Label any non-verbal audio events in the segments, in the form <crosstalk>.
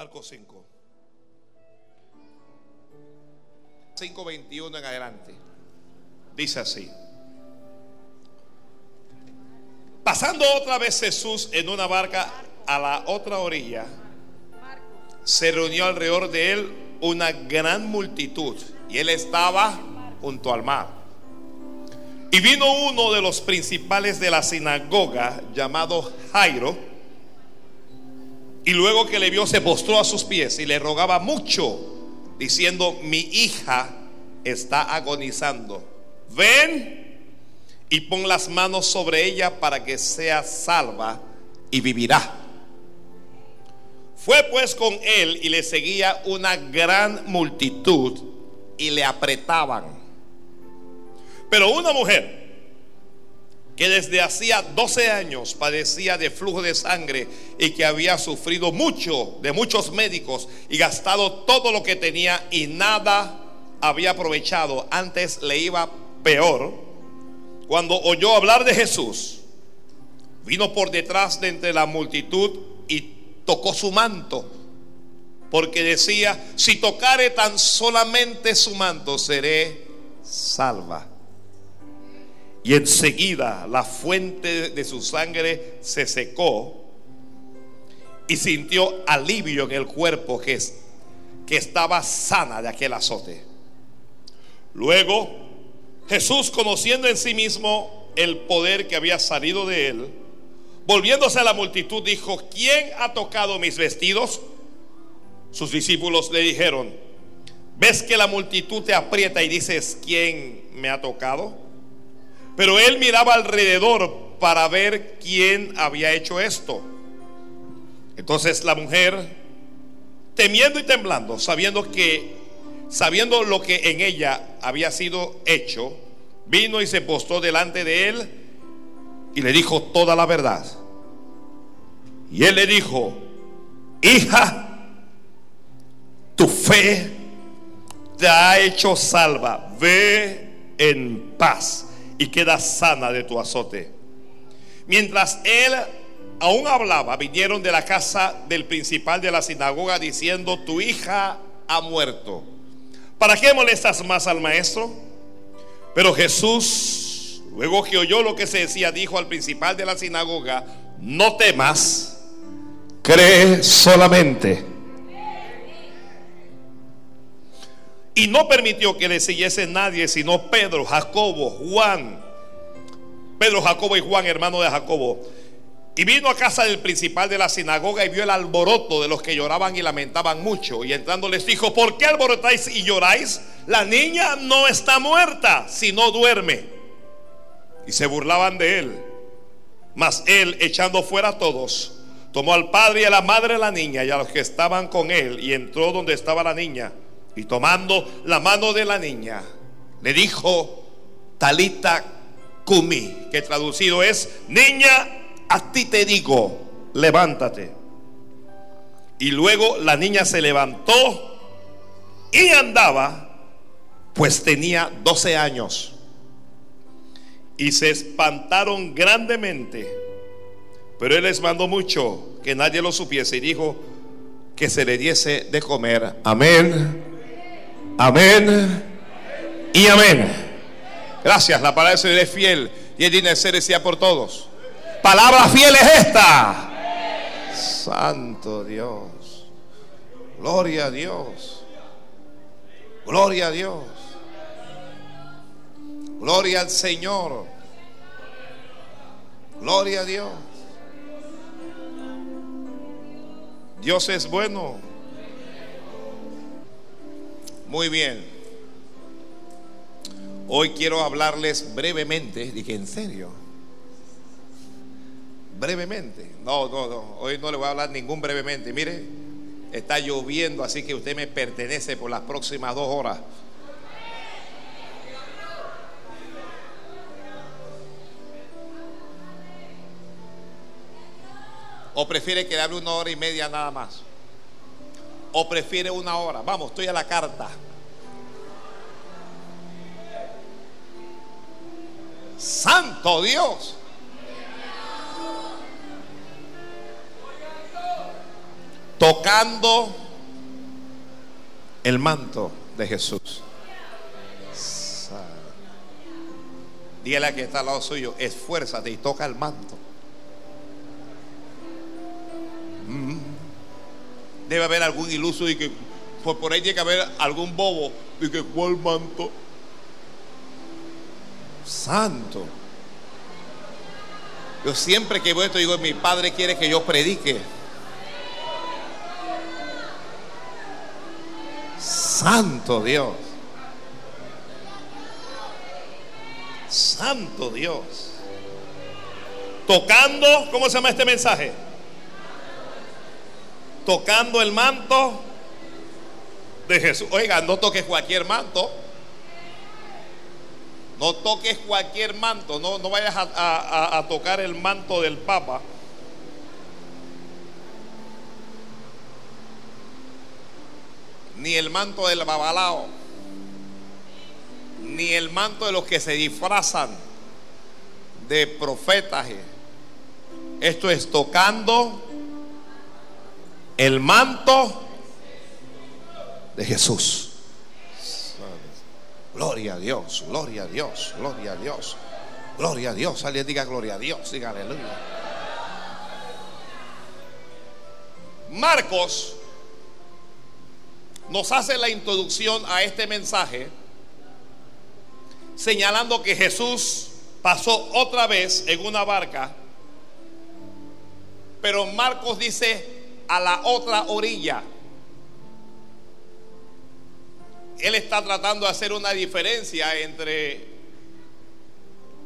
Marcos 5. 5.21 en adelante. Dice así. Pasando otra vez Jesús en una barca a la otra orilla, se reunió alrededor de él una gran multitud y él estaba junto al mar. Y vino uno de los principales de la sinagoga llamado Jairo, y luego que le vio se postró a sus pies y le rogaba mucho, diciendo, mi hija está agonizando. Ven y pon las manos sobre ella para que sea salva y vivirá. Fue pues con él y le seguía una gran multitud y le apretaban. Pero una mujer que desde hacía 12 años padecía de flujo de sangre y que había sufrido mucho de muchos médicos y gastado todo lo que tenía y nada había aprovechado, antes le iba peor, cuando oyó hablar de Jesús, vino por detrás de entre la multitud y tocó su manto, porque decía, si tocare tan solamente su manto, seré salva. Y enseguida la fuente de su sangre se secó y sintió alivio en el cuerpo que, que estaba sana de aquel azote. Luego, Jesús, conociendo en sí mismo el poder que había salido de él, volviéndose a la multitud, dijo, ¿quién ha tocado mis vestidos? Sus discípulos le dijeron, ¿ves que la multitud te aprieta y dices, ¿quién me ha tocado? Pero él miraba alrededor para ver quién había hecho esto. Entonces la mujer, temiendo y temblando, sabiendo que sabiendo lo que en ella había sido hecho, vino y se postó delante de él y le dijo toda la verdad. Y él le dijo, hija, tu fe te ha hecho salva, ve en paz y queda sana de tu azote. Mientras él aún hablaba, vinieron de la casa del principal de la sinagoga diciendo, tu hija ha muerto ¿Para qué molestas más al maestro? Pero Jesús, luego que oyó lo que se decía, dijo al principal de la sinagoga, no temas, cree solamente. Y no permitió que le siguiese nadie, sino Pedro, Jacobo, Juan. Pedro, Jacobo y Juan, hermano de Jacobo. Y vino a casa del principal de la sinagoga y vio el alboroto de los que lloraban y lamentaban mucho. Y entrando les dijo, ¿por qué alborotáis y lloráis? La niña no está muerta, sino duerme. Y se burlaban de él. Mas él, echando fuera a todos, tomó al padre y a la madre de la niña y a los que estaban con él y entró donde estaba la niña. Y tomando la mano de la niña, le dijo, Talita Kumi, que traducido es, niña, a ti te digo, levántate. Y luego la niña se levantó y andaba, pues tenía 12 años. Y se espantaron grandemente. Pero él les mandó mucho que nadie lo supiese y dijo que se le diese de comer. Amén. Amén. Y amén. Gracias. La palabra de Dios es fiel y es digna de ser decía por todos. Palabra fiel es esta. Santo Dios. Gloria a Dios. Gloria a Dios. Gloria al Señor. Gloria a Dios. Dios es bueno. Muy bien. Hoy quiero hablarles brevemente. Dije, ¿en serio? brevemente. No, no, no. Hoy no le voy a hablar ningún brevemente. Mire, está lloviendo, así que usted me pertenece por las próximas dos horas. ¿O prefiere que le hable una hora y media nada más? ¿O prefiere una hora? Vamos, estoy a la carta. Santo Dios. tocando el manto de Jesús. Dígale a que está al lado suyo, esfuérzate y toca el manto. Debe haber algún iluso y que por, por ahí tiene que haber algún bobo y que cuál manto. Santo. Yo siempre que voy esto digo, mi padre quiere que yo predique. Santo Dios. Santo Dios. Tocando, ¿cómo se llama este mensaje? Tocando el manto de Jesús. Oiga, no toques cualquier manto. No toques cualquier manto. No, no vayas a, a tocar el manto del Papa. Ni el manto del babalao. Ni el manto de los que se disfrazan de profetas. Esto es tocando el manto de Jesús. Gloria a Dios, gloria a Dios, gloria a Dios, gloria a Dios. Alguien diga gloria a Dios, diga aleluya. Marcos nos hace la introducción a este mensaje señalando que Jesús pasó otra vez en una barca, pero Marcos dice a la otra orilla. Él está tratando de hacer una diferencia entre,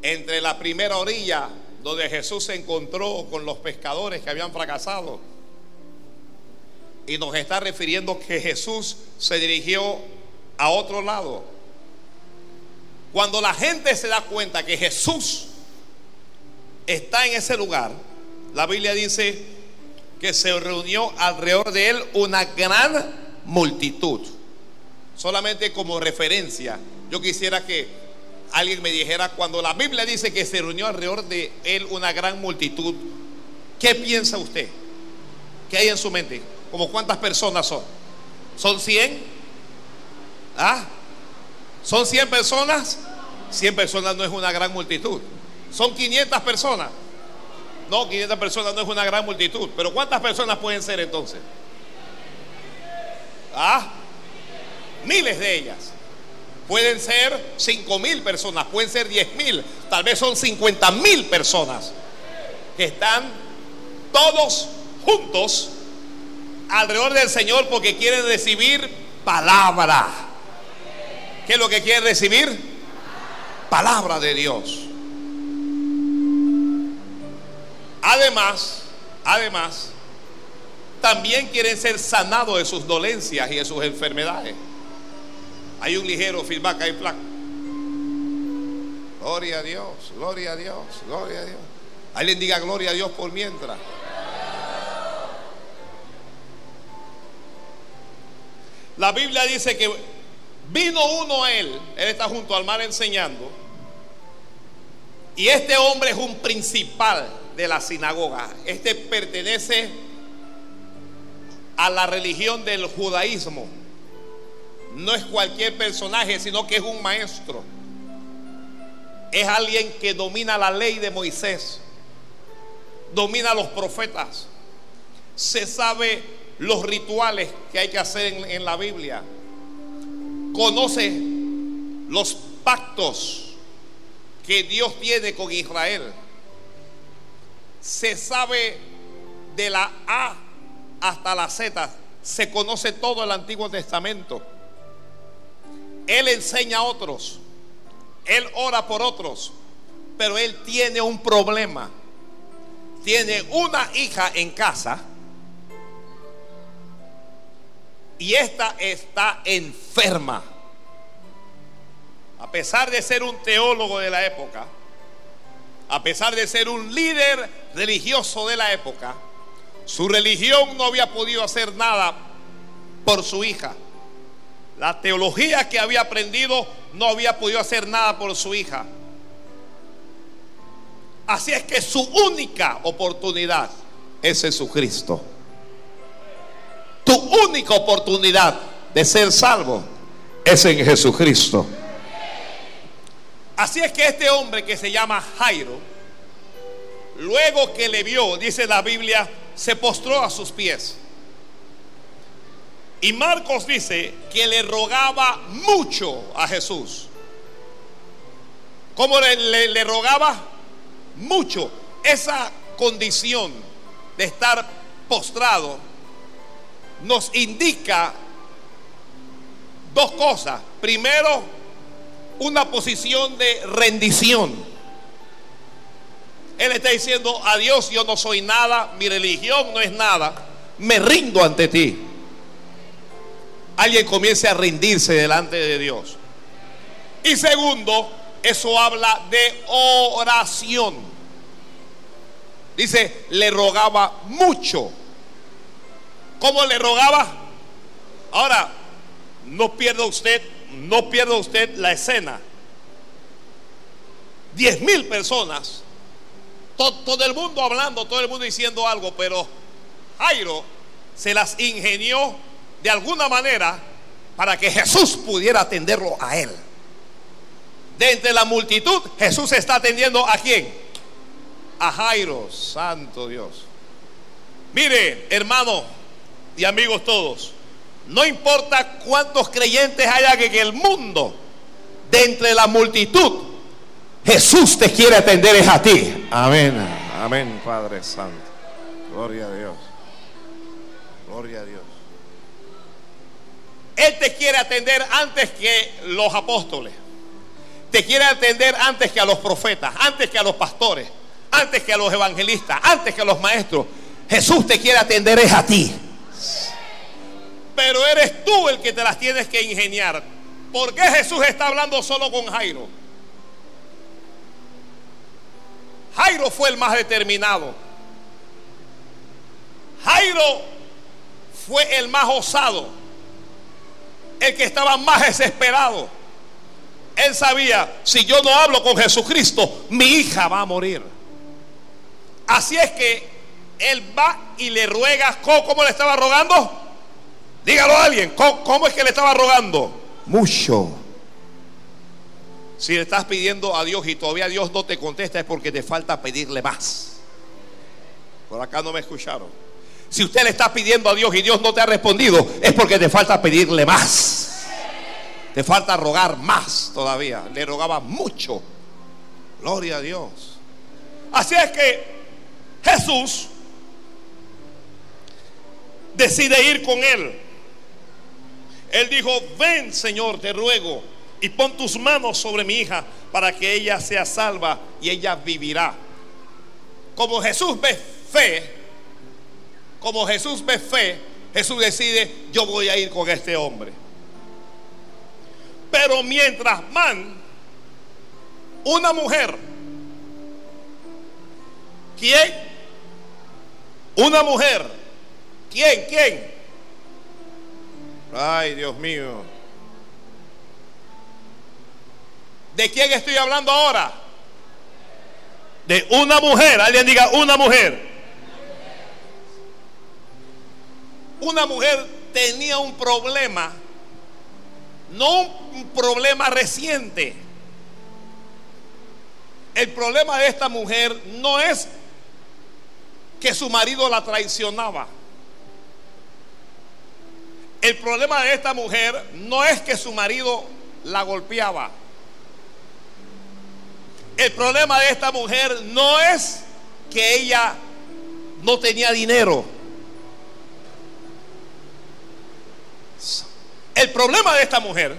entre la primera orilla, donde Jesús se encontró con los pescadores que habían fracasado, y nos está refiriendo que Jesús se dirigió a otro lado. Cuando la gente se da cuenta que Jesús está en ese lugar, la Biblia dice que se reunió alrededor de él una gran multitud. Solamente como referencia, yo quisiera que alguien me dijera, cuando la Biblia dice que se reunió alrededor de él una gran multitud, ¿qué piensa usted? ¿Qué hay en su mente? ¿Como cuántas personas son? ¿Son 100? ¿Ah? ¿Son 100 personas? 100 personas no es una gran multitud. ¿Son 500 personas? No, 500 personas no es una gran multitud. Pero ¿cuántas personas pueden ser entonces? ¿Ah? Miles de ellas. Pueden ser 5 mil personas, pueden ser 10 mil, tal vez son 50 mil personas que están todos juntos alrededor del Señor porque quieren recibir palabra. ¿Qué es lo que quieren recibir? Palabra de Dios. Además, además, también quieren ser sanados de sus dolencias y de sus enfermedades. Hay un ligero feedback ahí, flaco. Gloria a Dios, gloria a Dios, gloria a Dios. Alguien diga gloria a Dios por mientras. La Biblia dice que vino uno a él, él está junto al mar enseñando, y este hombre es un principal de la sinagoga. Este pertenece a la religión del judaísmo. No es cualquier personaje, sino que es un maestro. Es alguien que domina la ley de Moisés, domina los profetas, se sabe los rituales que hay que hacer en, la Biblia. Conoce los pactos que Dios tiene con Israel. Se sabe de la A hasta la Z. Se conoce todo el Antiguo Testamento. Él enseña a otros. Él ora por otros. Pero él tiene un problema. Tiene una hija en casa y esta está enferma. A pesar de ser un teólogo de la época, a pesar de ser un líder religioso de la época, su religión no había podido hacer nada por su hija. La teología que había aprendido no había podido hacer nada por su hija. Así es que su única oportunidad es Jesucristo. única oportunidad de ser salvo es en Jesucristo. Así es que este hombre que se llama Jairo, luego que le vio, dice la Biblia, se postró a sus pies. Y Marcos dice que le rogaba mucho a Jesús. ¿Cómo le, le rogaba? Mucho. Esa condición de estar postrado nos indica dos cosas. Primero, una posición de rendición. Él está diciendo, a Dios yo no soy nada, mi religión no es nada, me rindo ante ti. Alguien comience a rendirse delante de Dios. Y segundo, eso habla de oración. Dice, le rogaba mucho. ¿Cómo le rogaba? Ahora, no pierda usted, no pierda usted la escena. Diez mil personas, todo, el mundo hablando, todo el mundo diciendo algo, pero Jairo se las ingenió de alguna manera para que Jesús pudiera atenderlo a él. De entre la multitud, Jesús está atendiendo a quién? A Jairo, santo Dios. Mire, hermano y amigos todos, no importa cuántos creyentes haya en el mundo, de entre la multitud, Jesús te quiere atender es a ti. Amén. Amén, Padre Santo. Gloria a Dios. Gloria a Dios. Él te quiere atender antes que los apóstoles. Te quiere atender antes que a los profetas, antes que a los pastores, antes que a los evangelistas, antes que a los maestros. Jesús te quiere atender es a ti. Pero eres tú el que te las tienes que ingeniar. ¿Por qué Jesús está hablando solo con Jairo? Jairo fue el más determinado. Jairo fue el más osado. El que estaba más desesperado. Él sabía, si yo no hablo con Jesucristo, mi hija va a morir. Así es que él va y le ruega, ¿cómo, le estaba rogando? Dígalo a alguien, ¿cómo, es que le estaba rogando? Mucho. Si le estás pidiendo a Dios y todavía Dios no te contesta es porque te falta pedirle más. Por acá no me escucharon. Si usted le está pidiendo a Dios y Dios no te ha respondido, es porque te falta pedirle más. Te falta rogar más todavía. Le rogaba mucho. Gloria a Dios. Así es que Jesús decide ir con él. Él dijo, ven Señor, te ruego, y pon tus manos sobre mi hija para que ella sea salva y ella vivirá. Como Jesús ve fe, como Jesús ve fe, Jesús decide, yo voy a ir con este hombre. Pero mientras man, una mujer, ¿quién? Una mujer, ¿quién? ¿Quién? Ay, Dios mío. ¿De quién estoy hablando ahora? De una mujer. Alguien diga una mujer. Una mujer tenía un problema, no un problema reciente. El problema de esta mujer no es que su marido la traicionaba. El problema de esta mujer no es que su marido la golpeaba. El problema de esta mujer no es que ella no tenía dinero. El problema de esta mujer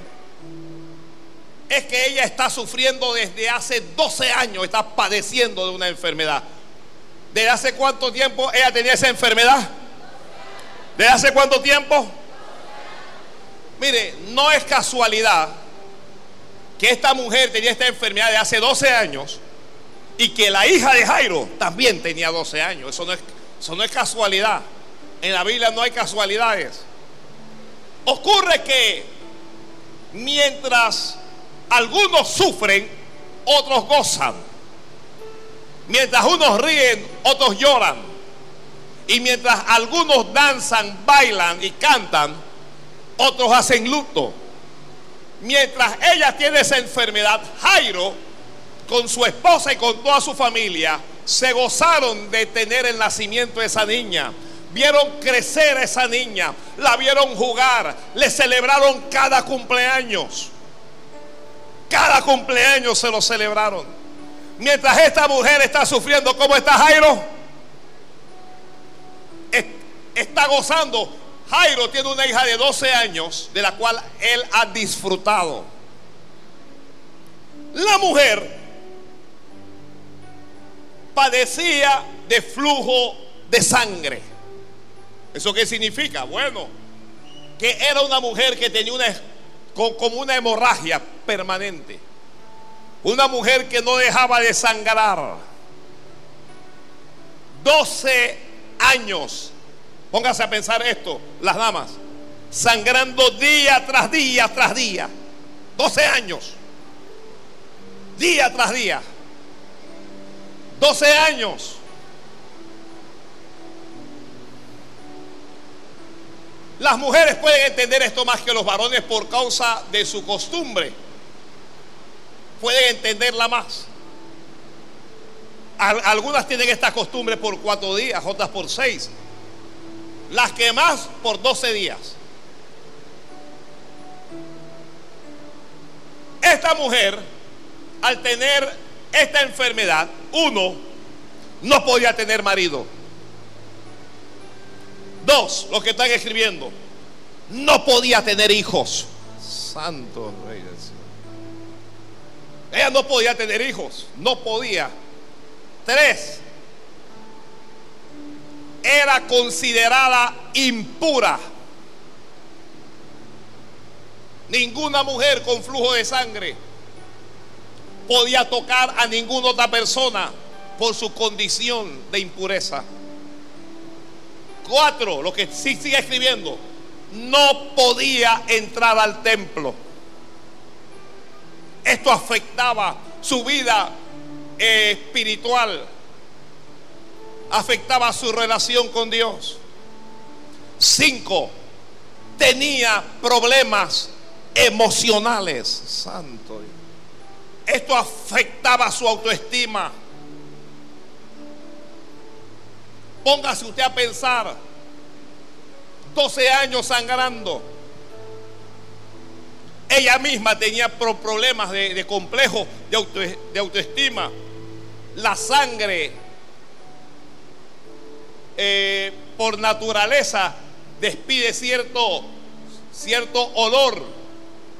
es que ella está sufriendo desde hace 12 años, está padeciendo de una enfermedad. ¿Desde hace cuánto tiempo ella tenía esa enfermedad? ¿Desde hace cuánto tiempo? Mire, no es casualidad que esta mujer tenía esta enfermedad de hace 12 años y que la hija de Jairo también tenía 12 años. Eso no es, eso no es casualidad. En la Biblia no hay casualidades. Ocurre que mientras algunos sufren, otros gozan. Mientras unos ríen, otros lloran. Y mientras algunos danzan, bailan y cantan, otros hacen luto. Mientras ella tiene esa enfermedad, Jairo, con su esposa y con toda su familia, se gozaron de tener el nacimiento de esa niña. Vieron crecer a esa niña, la vieron jugar, le celebraron cada cumpleaños. Cada cumpleaños se lo celebraron. Mientras esta mujer está sufriendo, ¿cómo está Jairo? Está gozando. Jairo tiene una hija de 12 años de la cual él ha disfrutado. La mujer padecía de flujo de sangre. ¿Eso qué significa? Bueno, que era una mujer que tenía una, como una hemorragia permanente. Una mujer que no dejaba de sangrar. 12 años. Póngase a pensar esto, las damas. Sangrando día tras día tras día. 12 años. Día tras día. 12 años. Las mujeres pueden entender esto más que los varones por causa de su costumbre pueden entenderla más. Algunas tienen esta costumbre por cuatro días, otras por seis. Las que más por doce días. Esta mujer, al tener esta enfermedad, uno, no podía tener marido. Dos, los que están escribiendo, no podía tener hijos. Santo Rey ella no podía tener hijos, no podía. Tres, era considerada impura. Ninguna mujer con flujo de sangre podía tocar a ninguna otra persona por su condición de impureza. Cuatro, lo que sí sigue escribiendo, no podía entrar al templo. Esto afectaba su vida eh, espiritual, afectaba su relación con Dios. Cinco, tenía problemas emocionales. Santo. Esto afectaba su autoestima. Póngase usted a pensar, 12 años sangrando ella misma tenía problemas de, complejo, de, autoestima. La sangre, eh, por naturaleza, despide cierto, cierto olor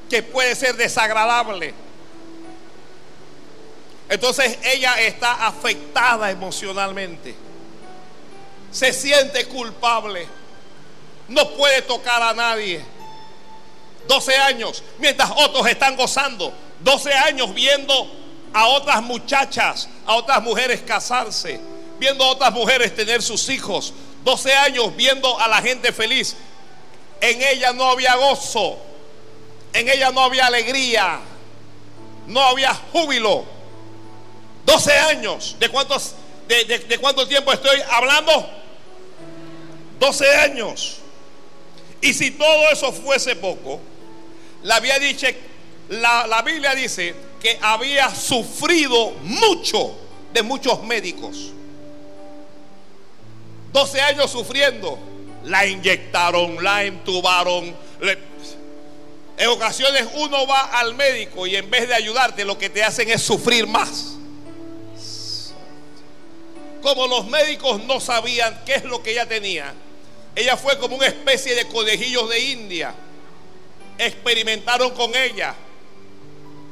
que puede ser desagradable. Entonces ella está afectada emocionalmente. Se siente culpable. No puede tocar a nadie 12 años, mientras otros están gozando. 12 años viendo a otras muchachas, a otras mujeres casarse, viendo a otras mujeres tener sus hijos. 12 años viendo a la gente feliz. En ella no había gozo, en ella no había alegría, no había júbilo. 12 años, ¿de cuántos de, de cuánto tiempo estoy hablando? 12 años. Y si todo eso fuese poco, la, había dicho, la, la Biblia dice que había sufrido mucho de muchos médicos. 12 años sufriendo. La inyectaron, la entubaron. en ocasiones uno va al médico y en vez de ayudarte lo que te hacen es sufrir más. Como los médicos no sabían qué es lo que ella tenía, ella fue como una especie de conejillos de India experimentaron con ella,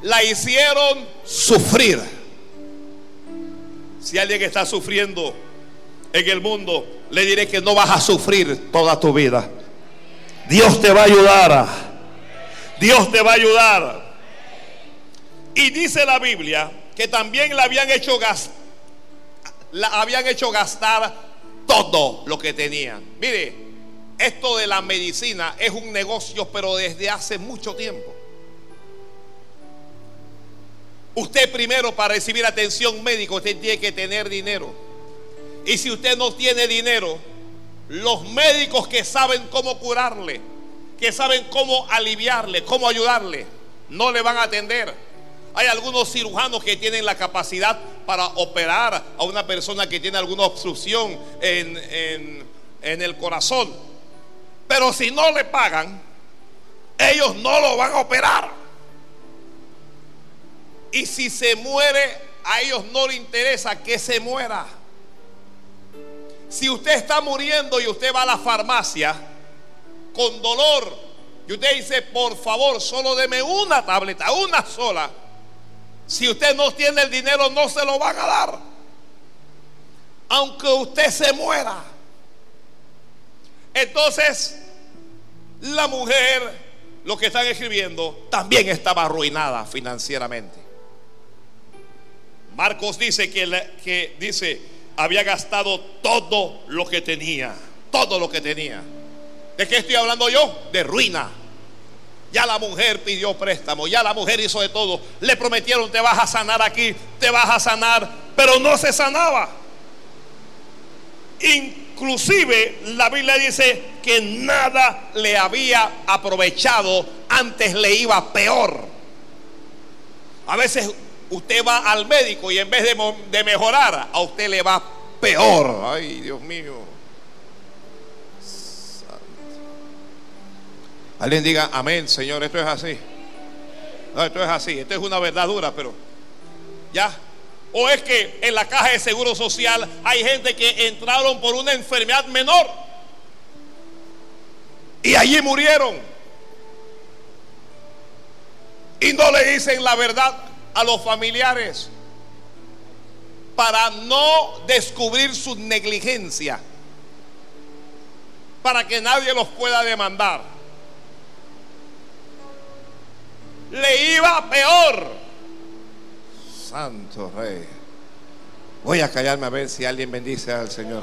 la hicieron sufrir. Si alguien está sufriendo en el mundo, le diré que no vas a sufrir toda tu vida. Dios te va a ayudar. Dios te va a ayudar. Y dice la Biblia que también la habían hecho gastar, la habían hecho gastar todo lo que tenían. Mire, esto de la medicina es un negocio, pero desde hace mucho tiempo. Usted primero para recibir atención médica, usted tiene que tener dinero. Y si usted no tiene dinero, los médicos que saben cómo curarle, que saben cómo aliviarle, cómo ayudarle, no le van a atender. Hay algunos cirujanos que tienen la capacidad para operar a una persona que tiene alguna obstrucción en, el corazón. Pero si no le pagan, ellos no lo van a operar. Y si se muere, a ellos no les interesa que se muera. Si usted está muriendo y usted va a la farmacia con dolor y usted dice, por favor, solo deme una tableta, una sola. Si usted no tiene el dinero, no se lo van a dar. Aunque usted se muera. Entonces, la mujer, lo que están escribiendo, también estaba arruinada financieramente. Marcos dice que, que dice, había gastado todo lo que tenía, todo lo que tenía. ¿De qué estoy hablando yo? De ruina. Ya la mujer pidió préstamo, ya la mujer hizo de todo. Le prometieron, te vas a sanar aquí, te vas a sanar, pero no se sanaba. Inclusive la Biblia dice que nada le había aprovechado, antes le iba peor. A veces usted va al médico y en vez de, mejorar, a usted le va peor. Ay, Dios mío. Alguien diga, amén, Señor, esto es así. No, esto es así, esto es una verdad dura, pero ya. O es que en la caja de seguro social hay gente que entraron por una enfermedad menor y allí murieron. Y no le dicen la verdad a los familiares para no descubrir su negligencia, para que nadie los pueda demandar. Le iba peor. Santo Rey. Voy a callarme a ver si alguien bendice al Señor.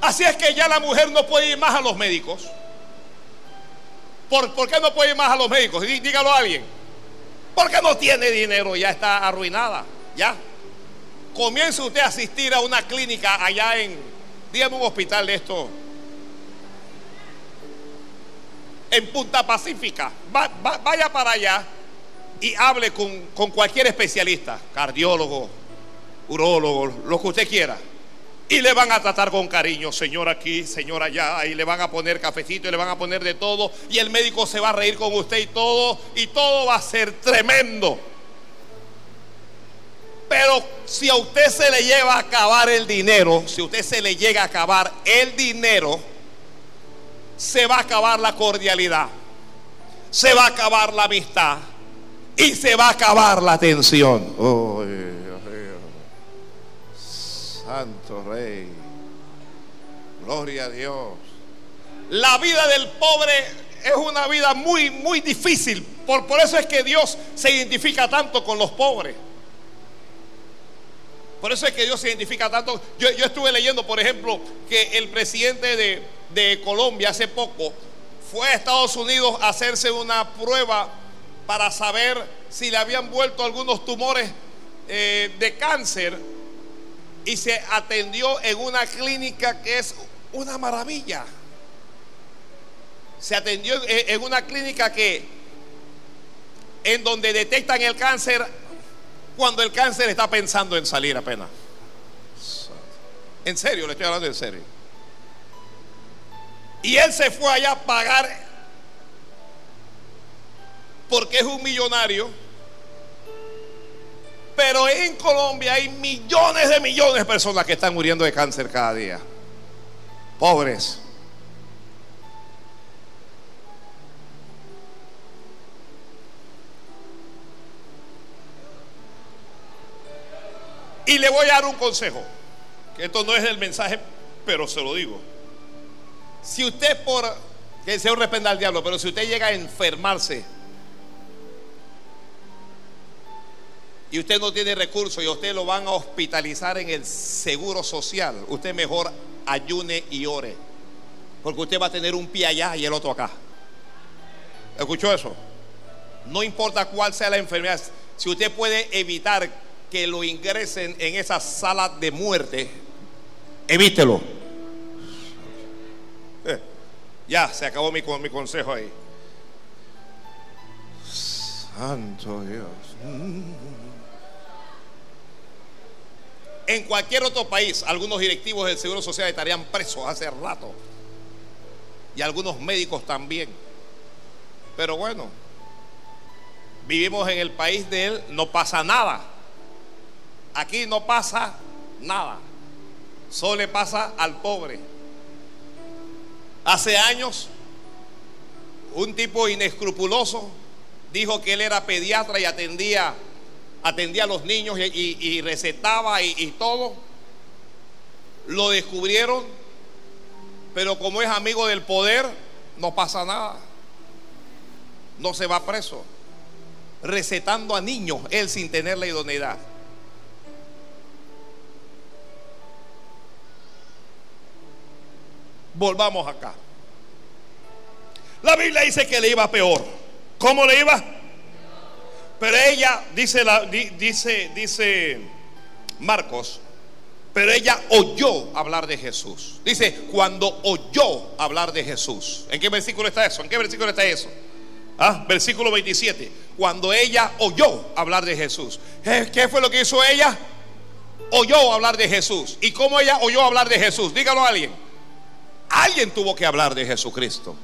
Así es que ya la mujer no puede ir más a los médicos. ¿Por, qué no puede ir más a los médicos? Dígalo a alguien. Porque no tiene dinero, ya está arruinada. Ya. Comience usted a asistir a una clínica allá en, dígame un hospital de esto, en Punta Pacífica. vaya para allá y hable con, con cualquier especialista, cardiólogo, urólogo, lo que usted quiera. Y le van a tratar con cariño, señor aquí, señor allá, y le van a poner cafecito y le van a poner de todo, y el médico se va a reír con usted y todo, y todo va a ser tremendo. Pero si a usted se le lleva a acabar el dinero, si a usted se le llega a acabar el dinero, se va a acabar la cordialidad, se va a acabar la amistad. Y se va a acabar la atención. Oh, Santo Rey. Gloria a Dios. La vida del pobre es una vida muy, muy difícil. Por, por eso es que Dios se identifica tanto con los pobres. Por eso es que Dios se identifica tanto. Yo, estuve leyendo, por ejemplo, que el presidente de, de, Colombia hace poco fue a Estados Unidos a hacerse una prueba para saber si le habían vuelto algunos tumores eh, de cáncer y se atendió en una clínica que es una maravilla. Se atendió en una clínica que en donde detectan el cáncer cuando el cáncer está pensando en salir apenas. En serio, le estoy hablando en serio. Y él se fue allá a pagar porque es un millonario pero en Colombia hay millones de millones de personas que están muriendo de cáncer cada día. Pobres. Y le voy a dar un consejo, que esto no es el mensaje, pero se lo digo. Si usted por, que sea un rependa al diablo, pero si usted llega a enfermarse y usted no tiene recursos y usted lo van a hospitalizar en el seguro social, usted mejor ayune y ore. Porque usted va a tener un pie allá y el otro acá. ¿Escuchó eso? No importa cuál sea la enfermedad, si usted puede evitar que lo ingresen en esa sala de muerte, evítelo. Eh, ya, se acabó mi, mi consejo ahí. Santo Dios. En cualquier otro país, algunos directivos del Seguro Social estarían presos hace rato. Y algunos médicos también. Pero bueno, vivimos en el país de él, no pasa nada. Aquí no pasa nada. Solo le pasa al pobre. Hace años, un tipo inescrupuloso dijo que él era pediatra y atendía, atendía a los niños y, recetaba y, y todo. Lo descubrieron, pero como es amigo del poder, no pasa nada. No se va preso. Recetando a niños, él sin tener la idoneidad. Volvamos acá. La Biblia dice que le iba peor. ¿Cómo le iba? Pero ella, dice, dice, dice Marcos, pero ella oyó hablar de Jesús. Dice, cuando oyó hablar de Jesús. ¿En qué versículo está eso? ¿En qué versículo está eso? Ah, versículo 27. Cuando ella oyó hablar de Jesús. Eh, ¿Qué fue lo que hizo ella? Oyó hablar de Jesús. ¿Y cómo ella oyó hablar de Jesús? Dígalo a alguien. Alguien tuvo que hablar de Jesucristo.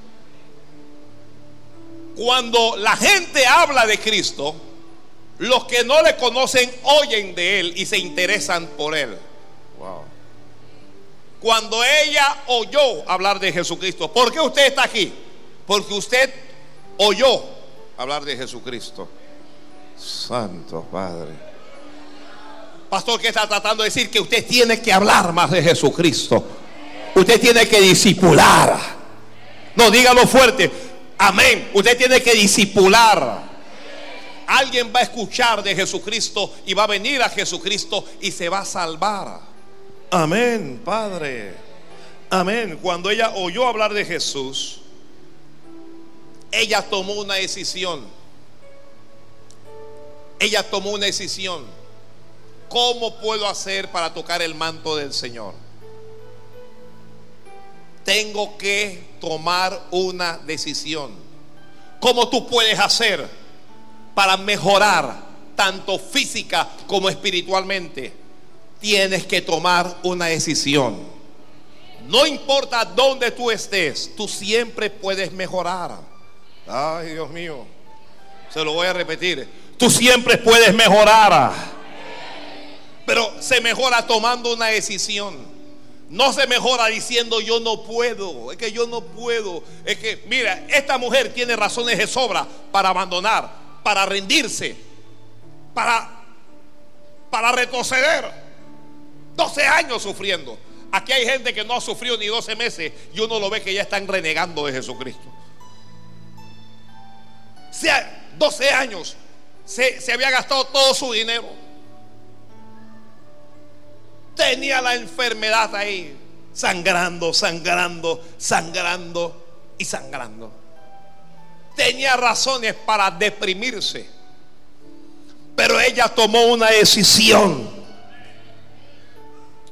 Cuando la gente habla de Cristo, los que no le conocen oyen de Él y se interesan por Él. Cuando ella oyó hablar de Jesucristo, ¿por qué usted está aquí? Porque usted oyó hablar de Jesucristo. Santo Padre. Pastor, ¿qué está tratando de decir? Que usted tiene que hablar más de Jesucristo. Usted tiene que disipular. No, dígalo fuerte. Amén. Usted tiene que disipular. Alguien va a escuchar de Jesucristo y va a venir a Jesucristo y se va a salvar. Amén, Padre. Amén. Cuando ella oyó hablar de Jesús, ella tomó una decisión. Ella tomó una decisión. ¿Cómo puedo hacer para tocar el manto del Señor? tengo que tomar una decisión. ¿Cómo tú puedes hacer para mejorar tanto física como espiritualmente? Tienes que tomar una decisión. No importa dónde tú estés, tú siempre puedes mejorar. Ay, Dios mío. Se lo voy a repetir. Tú siempre puedes mejorar. Pero se mejora tomando una decisión. No se mejora diciendo yo no puedo, es que yo no puedo. Es que, mira, esta mujer tiene razones de sobra para abandonar, para rendirse, para, para retroceder. 12 años sufriendo. Aquí hay gente que no ha sufrido ni 12 meses y uno lo ve que ya están renegando de Jesucristo. sea, 12 años se, se había gastado todo su dinero tenía la enfermedad ahí, sangrando, sangrando, sangrando y sangrando. Tenía razones para deprimirse, pero ella tomó una decisión.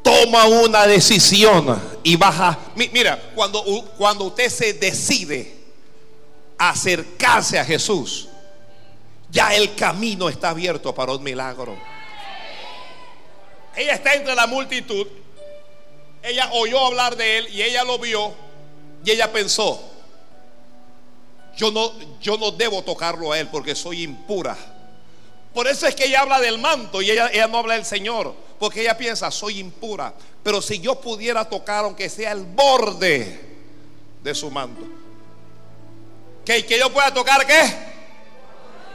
Toma una decisión y baja. Mira, cuando, cuando usted se decide acercarse a Jesús, ya el camino está abierto para un milagro. Ella está entre la multitud. Ella oyó hablar de él y ella lo vio y ella pensó, yo no, yo no debo tocarlo a él porque soy impura. Por eso es que ella habla del manto y ella, no habla del Señor, porque ella piensa, soy impura. Pero si yo pudiera tocar, aunque sea el borde de su manto, que, que yo pueda tocar, ¿qué?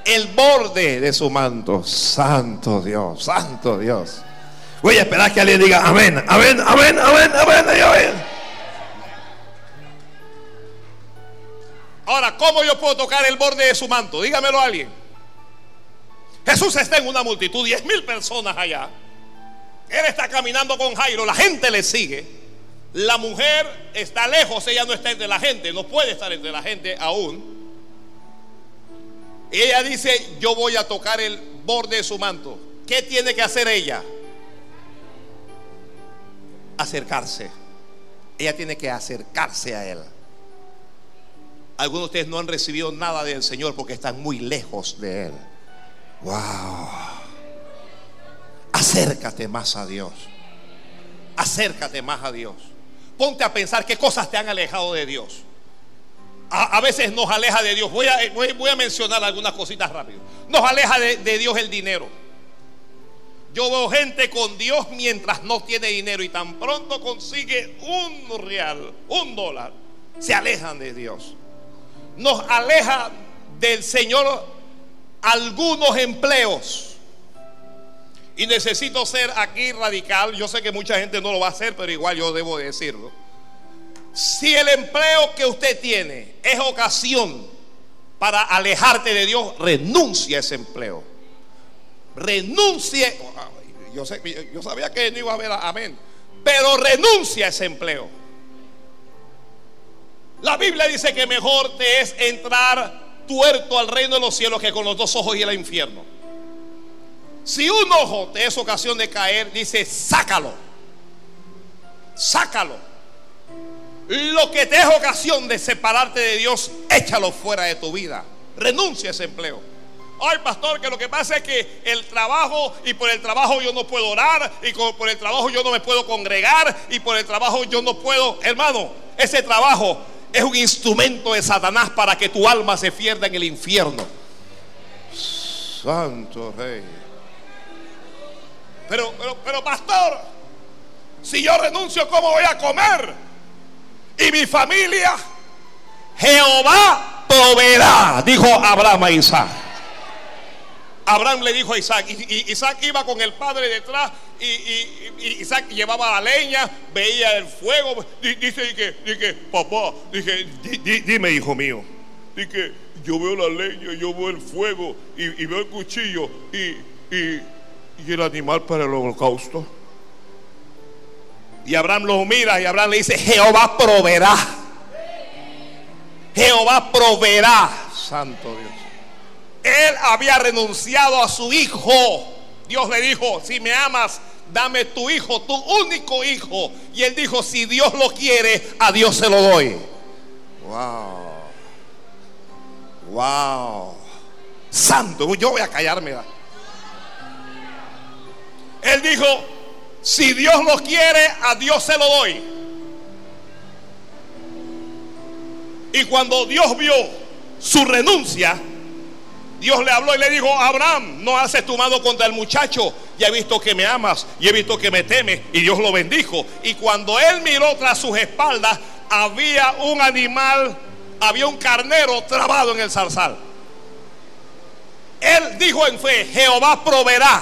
El borde de su manto. Santo Dios, santo Dios. Voy a esperar que alguien diga amén, amén, amén, amén, amén, amén. Ahora, ¿cómo yo puedo tocar el borde de su manto? Dígamelo a alguien. Jesús está en una multitud, diez mil personas allá. Él está caminando con Jairo, la gente le sigue. La mujer está lejos, ella no está entre la gente, no puede estar entre la gente aún. Ella dice, yo voy a tocar el borde de su manto. ¿Qué tiene que hacer ella? Acercarse. Ella tiene que acercarse a Él. Algunos de ustedes no han recibido nada del Señor porque están muy lejos de Él. Wow. Acércate más a Dios. Acércate más a Dios. Ponte a pensar qué cosas te han alejado de Dios. A, veces nos aleja de Dios. Voy a, mencionar algunas cositas rápido. Nos aleja de Dios el dinero. Yo veo gente con Dios mientras no tiene dinero y tan pronto consigue un real, un dólar, se alejan de Dios. Nos aleja del Señor algunos empleos. Y necesito ser aquí radical. Yo sé que mucha gente no lo va a hacer, pero igual yo debo decirlo. Si el empleo que usted tiene es ocasión para alejarte de Dios, renuncia a ese empleo. Renuncie. Yo, yo sabía que no iba a haber amén. Pero renuncia a ese empleo. La Biblia dice que mejor te es entrar tuerto al reino de los cielos que con los dos ojos y al infierno. Si un ojo te es ocasión de caer, dice, sácalo. Sácalo. Lo que te es ocasión de separarte de Dios, échalo fuera de tu vida. Renuncia a ese empleo. Ay, pastor, que lo que pasa es que el trabajo y por el trabajo yo no puedo orar y por el trabajo yo no me puedo congregar y por el trabajo yo no puedo, hermano, ese trabajo es un instrumento de Satanás para que tu alma se pierda en el infierno. Santo Rey. Pero, pero, pero, pastor, si yo renuncio, ¿cómo voy a comer? Y mi familia, Jehová proveerá, dijo Abraham a Isaac. Abraham le dijo a Isaac, y, Isaac iba con el padre detrás, y, Isaac llevaba la leña, veía el fuego. Dice que, papá, dije, dime, hijo mío, dije, yo veo la leña, yo veo el fuego, y, veo el cuchillo, y y el animal para el holocausto. Y Abraham lo mira y Abraham le dice, Jehová proveerá. Jehová proveerá, santo Dios. Él había renunciado a su hijo. Dios le dijo, si me amas, dame tu hijo, tu único hijo. Y él dijo, si Dios lo quiere, a Dios se lo doy. Wow. Wow. Santo, yo voy a callarme. Él dijo, si Dios lo quiere, a Dios se lo doy. Y cuando Dios vio su renuncia, Dios le habló y le dijo, Abraham, no has tomado contra el muchacho, ya he visto que me amas y he visto que me temes. Y Dios lo bendijo. Y cuando él miró tras sus espaldas, había un animal, había un carnero trabado en el zarzal. Él dijo en fe, Jehová proveerá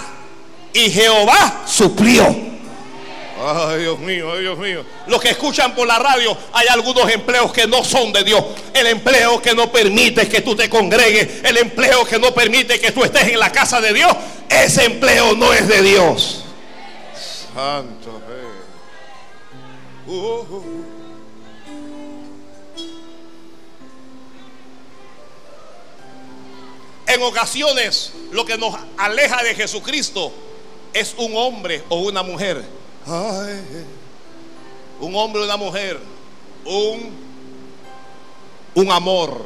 y Jehová suplió. Ay, Dios mío, ay, Dios mío. Los que escuchan por la radio, hay algunos empleos que no son de Dios. El empleo que no permite que tú te congregues, el empleo que no permite que tú estés en la casa de Dios, ese empleo no es de Dios. Santo uh, uh, uh. En ocasiones, lo que nos aleja de Jesucristo es un hombre o una mujer. Un hombre una mujer. Un, un amor.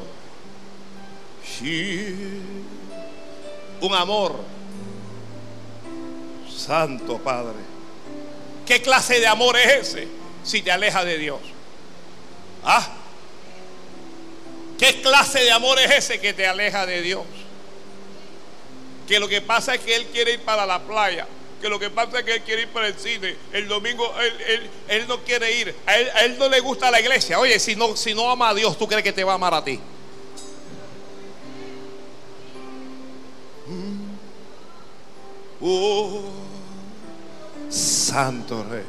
Un amor. Santo Padre. ¿Qué clase de amor es ese si te aleja de Dios? ¿Ah? ¿Qué clase de amor es ese que te aleja de Dios? Que lo que pasa es que él quiere ir para la playa que lo que pasa es que él quiere ir para el cine. El domingo él, no quiere ir. A él, no le gusta la iglesia. Oye, si no, si no ama a Dios, ¿tú crees que te va a amar a ti? Mm. Oh, santo Rey.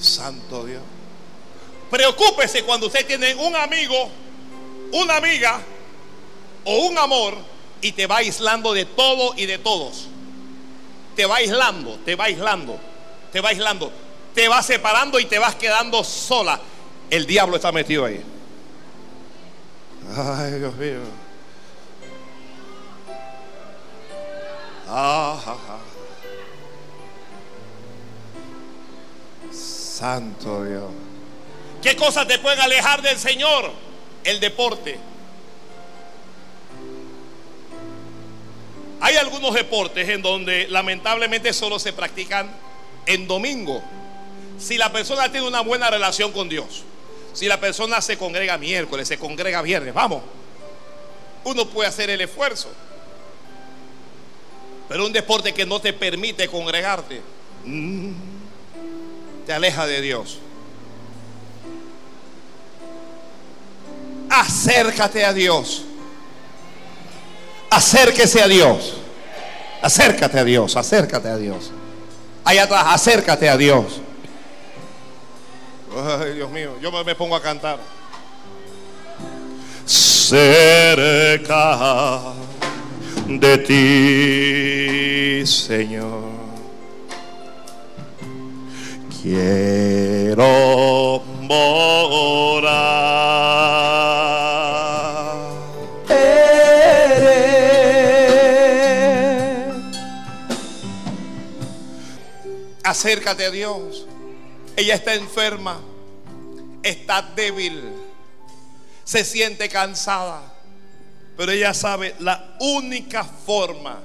Santo Dios. Preocúpese cuando usted tiene un amigo, una amiga o un amor y te va aislando de todo y de todos. Te va aislando, te va aislando, te va aislando, te va separando y te vas quedando sola. El diablo está metido ahí. Ay, Dios mío. Ah, ah, ah. Santo Dios. ¿Qué cosas te pueden alejar del Señor? El deporte. Hay algunos deportes en donde lamentablemente solo se practican en domingo. Si la persona tiene una buena relación con Dios, si la persona se congrega miércoles, se congrega viernes, vamos, uno puede hacer el esfuerzo. Pero un deporte que no te permite congregarte, mm, te aleja de Dios. Acércate a Dios. Acérquese a Dios. Acércate a Dios, acércate a Dios. Allá atrás, acércate a Dios. Ay, Dios mío, yo me pongo a cantar. Cerca de ti, Señor. Quiero morar. Acércate a Dios. Ella está enferma, está débil, se siente cansada, pero ella sabe la única forma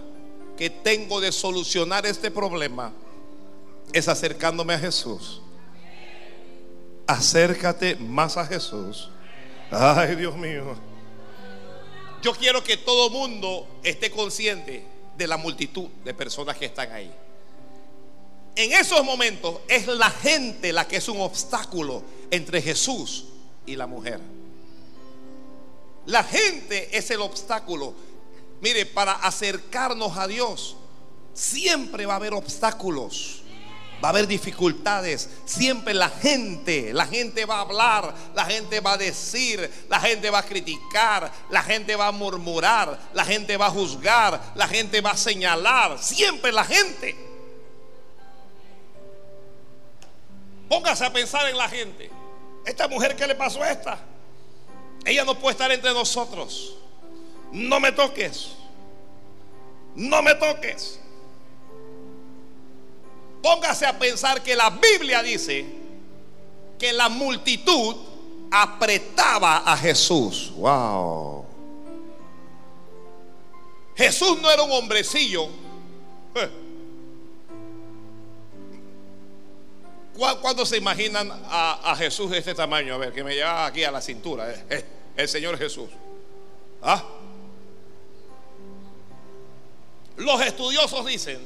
que tengo de solucionar este problema es acercándome a Jesús. Acércate más a Jesús. Ay, Dios mío. Yo quiero que todo mundo esté consciente de la multitud de personas que están ahí en esos momentos es la gente la que es un obstáculo entre Jesús y la mujer. La gente es el obstáculo. Mire, para acercarnos a Dios, siempre va a haber obstáculos. Va a haber dificultades. Siempre la gente, la gente va a hablar, la gente va a decir, la gente va a criticar, la gente va a murmurar, la gente va a juzgar, la gente va a señalar. Siempre la gente. Póngase a pensar en la gente. Esta mujer, ¿qué le pasó a esta? Ella no puede estar entre nosotros. No me toques. No me toques. Póngase a pensar que la Biblia dice que la multitud apretaba a Jesús. Wow. Jesús no era un hombrecillo. Eh, ¿Cuándo se imaginan a, Jesús de este tamaño? A ver, que me lleva aquí a la cintura. Eh, eh, el Señor Jesús. ¿Ah? Los estudiosos dicen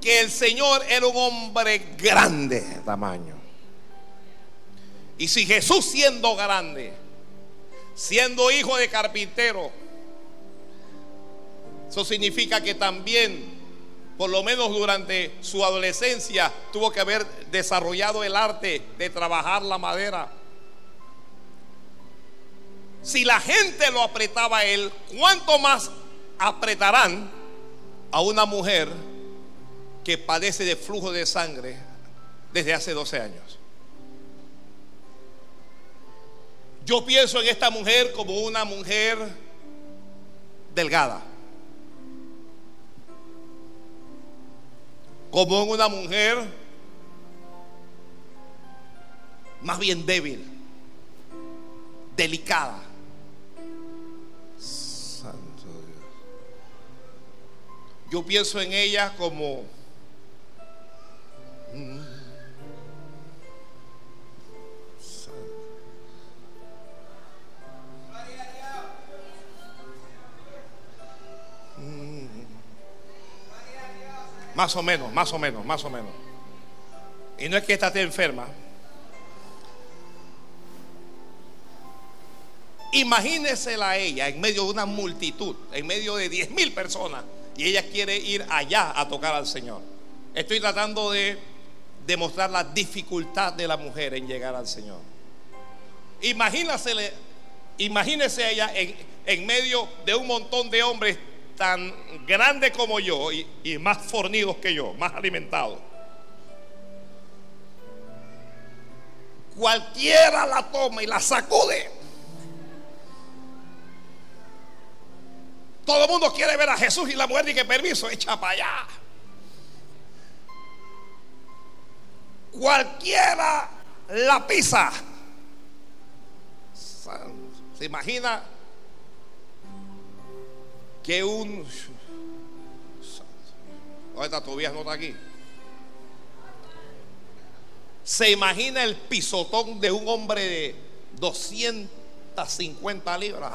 que el Señor era un hombre grande de tamaño. Y si Jesús siendo grande, siendo hijo de carpintero, eso significa que también por lo menos durante su adolescencia, tuvo que haber desarrollado el arte de trabajar la madera. Si la gente lo apretaba a él, ¿cuánto más apretarán a una mujer que padece de flujo de sangre desde hace 12 años? Yo pienso en esta mujer como una mujer delgada como en una mujer más bien débil, delicada. Santo Dios. Yo pienso en ella como... Mm, Más o menos, más o menos, más o menos. Y no es que esté enferma. Imagínesela a ella en medio de una multitud, en medio de 10 mil personas, y ella quiere ir allá a tocar al Señor. Estoy tratando de demostrar la dificultad de la mujer en llegar al Señor. Imagínese, imagínese ella en medio de un montón de hombres tan grande como yo y, más fornidos que yo, más alimentados. Cualquiera la toma y la sacude. Todo el mundo quiere ver a Jesús y la mujer dice permiso, echa para allá. Cualquiera la pisa. ¿Se imagina que un... Ahorita todavía no está aquí. Se imagina el pisotón de un hombre de 250 libras.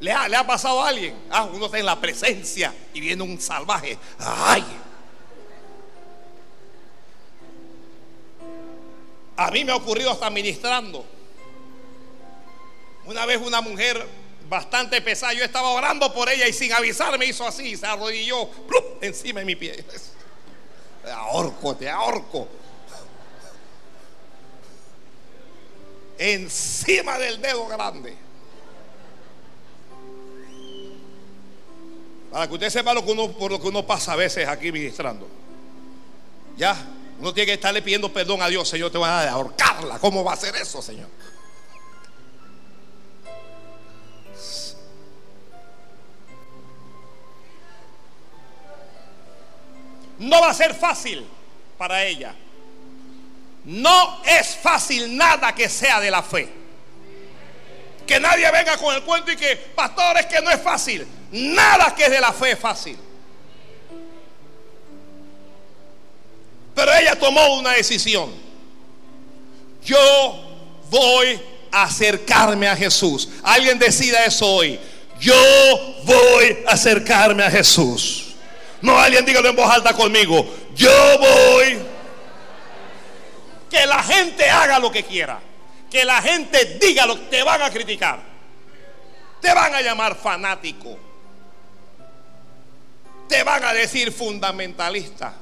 ¿Le ha, ¿Le ha pasado a alguien? Ah, uno está en la presencia y viene un salvaje. ¡Ay! A mí me ha ocurrido hasta ministrando. Una vez una mujer bastante pesada, yo estaba orando por ella y sin avisarme hizo así, se arrodilló encima de mi pie. Te ahorco, te ahorco. Encima del dedo grande. Para que usted sepa lo que uno, por lo que uno pasa a veces aquí ministrando. Ya, uno tiene que estarle pidiendo perdón a Dios, Señor, te voy a ahorcarla. ¿Cómo va a hacer eso, Señor? No va a ser fácil para ella. No es fácil nada que sea de la fe. Que nadie venga con el cuento y que, pastor, es que no es fácil. Nada que es de la fe es fácil. Pero ella tomó una decisión. Yo voy a acercarme a Jesús. Alguien decida eso hoy. Yo voy a acercarme a Jesús. No, alguien dígalo en voz alta conmigo. Yo voy. Que la gente haga lo que quiera. Que la gente diga lo que te van a criticar. Te van a llamar fanático. Te van a decir fundamentalista.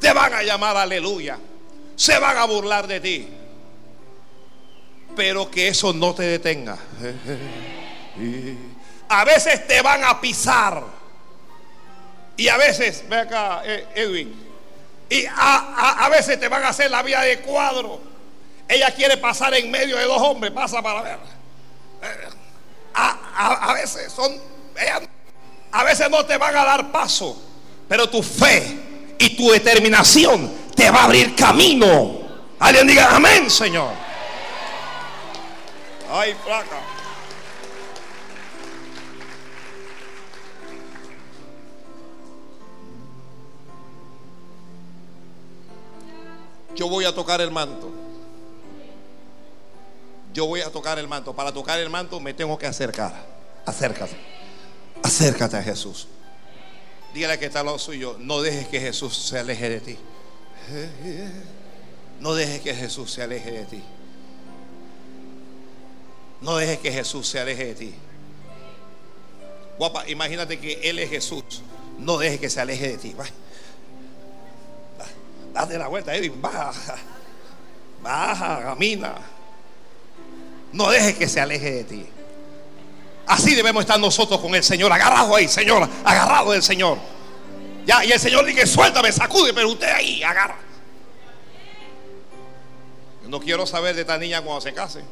Te van a llamar aleluya. Se van a burlar de ti. Pero que eso no te detenga. <laughs> A veces te van a pisar. Y a veces, ve acá, eh, Edwin, y a, veces te van a hacer la vía de cuadro. Ella quiere pasar en medio de dos hombres, pasa para ver. Eh, a, veces son, a veces no te van a dar paso, pero tu fe y tu determinación te va a abrir camino. Alguien diga amén, Señor. Ay, placa. Yo voy a tocar el manto. Yo voy a tocar el manto. Para tocar el manto me tengo que acercar. Acércate. Acércate a Jesús. Dígale que está lado suyo. No dejes que Jesús se aleje de ti. No dejes que Jesús se aleje de ti. No dejes que Jesús se aleje de ti. Guapa, imagínate que Él es Jesús. No dejes que se aleje de ti. Date la vuelta, Edwin, baja. Baja, camina. No dejes que se aleje de ti. Así debemos estar nosotros con el Señor, agarrado ahí, Señor, agarrado del Señor. Ya, y el Señor dice, suéltame, sacude, pero usted ahí, agarra. no quiero saber de esta niña cuando se case.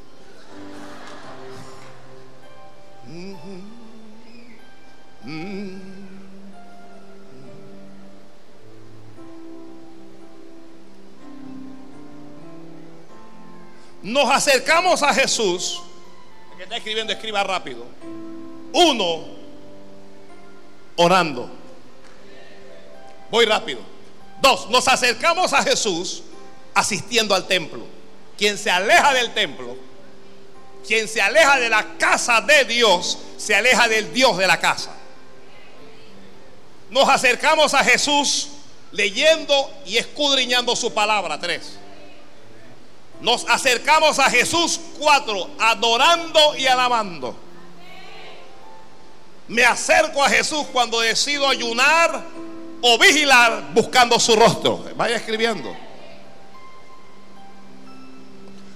Nos acercamos a Jesús, el que está escribiendo, escriba rápido. Uno, orando. Voy rápido. Dos, nos acercamos a Jesús asistiendo al templo. Quien se aleja del templo, quien se aleja de la casa de Dios, se aleja del Dios de la casa. Nos acercamos a Jesús leyendo y escudriñando su palabra. Tres. Nos acercamos a Jesús cuatro, adorando y alabando. Me acerco a Jesús cuando decido ayunar o vigilar buscando su rostro. Vaya escribiendo.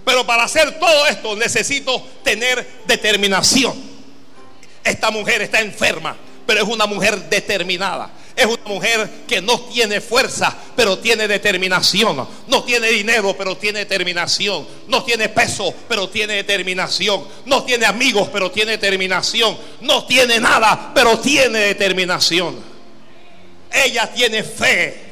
Pero para hacer todo esto necesito tener determinación. Esta mujer está enferma, pero es una mujer determinada. Es una mujer que no tiene fuerza, pero tiene determinación. No tiene dinero, pero tiene determinación. No tiene peso, pero tiene determinación. No tiene amigos, pero tiene determinación. No tiene nada, pero tiene determinación. Ella tiene fe.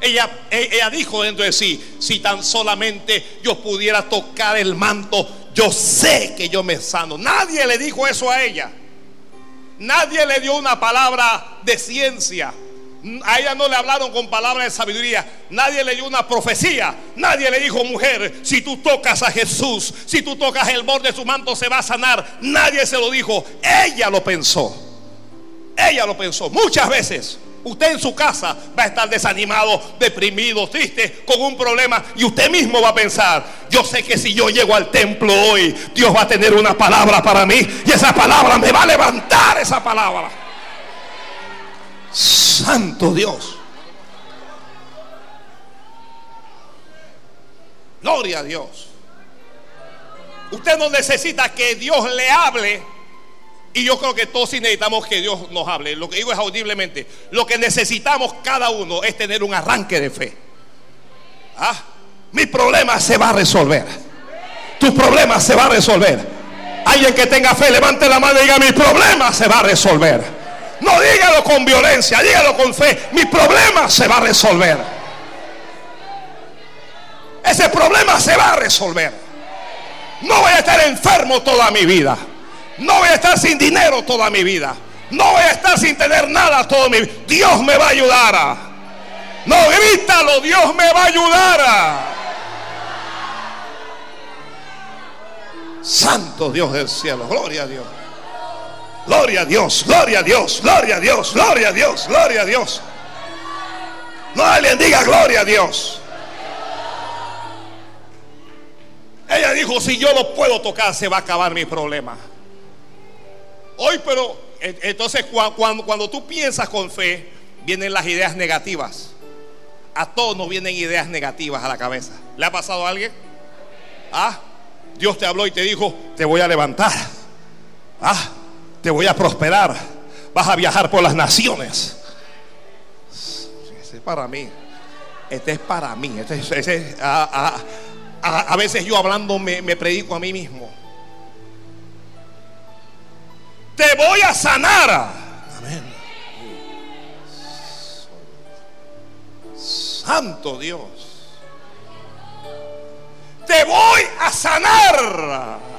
Ella, ella dijo dentro de sí, si tan solamente yo pudiera tocar el manto, yo sé que yo me sano. Nadie le dijo eso a ella. Nadie le dio una palabra de ciencia. A ella no le hablaron con palabras de sabiduría. Nadie le dio una profecía. Nadie le dijo, mujer, si tú tocas a Jesús, si tú tocas el borde de su manto, se va a sanar. Nadie se lo dijo. Ella lo pensó. Ella lo pensó. Muchas veces usted en su casa va a estar desanimado, deprimido, triste, con un problema. Y usted mismo va a pensar, yo sé que si yo llego al templo hoy, Dios va a tener una palabra para mí. Y esa palabra me va a levantar esa palabra. Santo Dios. Gloria a Dios. Usted no necesita que Dios le hable. Y yo creo que todos sí necesitamos que Dios nos hable. Lo que digo es audiblemente. Lo que necesitamos cada uno es tener un arranque de fe. ¿Ah? Mi problema se va a resolver. Tu problema se va a resolver. Alguien que tenga fe, levante la mano y diga, mi problema se va a resolver. No dígalo con violencia, dígalo con fe. Mi problema se va a resolver. Ese problema se va a resolver. No voy a estar enfermo toda mi vida. No voy a estar sin dinero toda mi vida. No voy a estar sin tener nada toda mi vida. Dios me va a ayudar. No, grítalo, Dios me va a ayudar. Santo Dios del cielo, gloria a Dios. Gloria a Dios, gloria a Dios, gloria a Dios, gloria a Dios, gloria a Dios. No alguien diga gloria a Dios. Ella dijo, si yo lo puedo tocar, se va a acabar mi problema. Hoy, pero, entonces cuando, cuando tú piensas con fe, vienen las ideas negativas. A todos nos vienen ideas negativas a la cabeza. ¿Le ha pasado a alguien? Ah, Dios te habló y te dijo, te voy a levantar. Ah, te voy a prosperar. Vas a viajar por las naciones. Este es para mí. Este es para mí. Este a, veces yo hablando me, me predico a mí mismo. Te voy a sanar. Amén. Santo Dios. Te voy a sanar.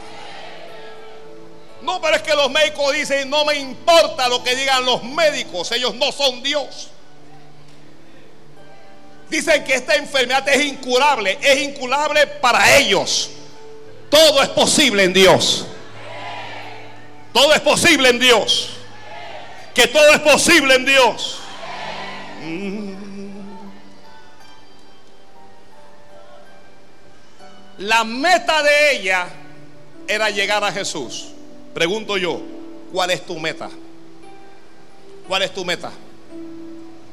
No, pero es que los médicos dicen, no me importa lo que digan los médicos, ellos no son Dios. Dicen que esta enfermedad es incurable, es incurable para ellos. Todo es posible en Dios. Todo es posible en Dios. Que todo es posible en Dios. Mm. La meta de ella era llegar a Jesús. Pregunto yo, ¿cuál es tu meta? ¿Cuál es tu meta?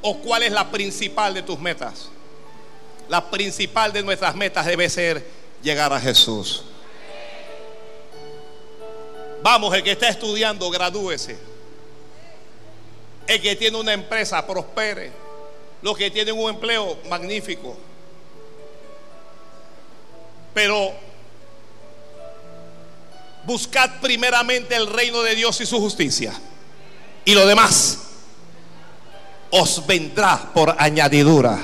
¿O cuál es la principal de tus metas? La principal de nuestras metas debe ser llegar a Jesús. Vamos, el que está estudiando, gradúese. El que tiene una empresa, prospere. Los que tienen un empleo, magnífico. Pero buscad primeramente el reino de Dios y su justicia. Y lo demás os vendrá por añadidura.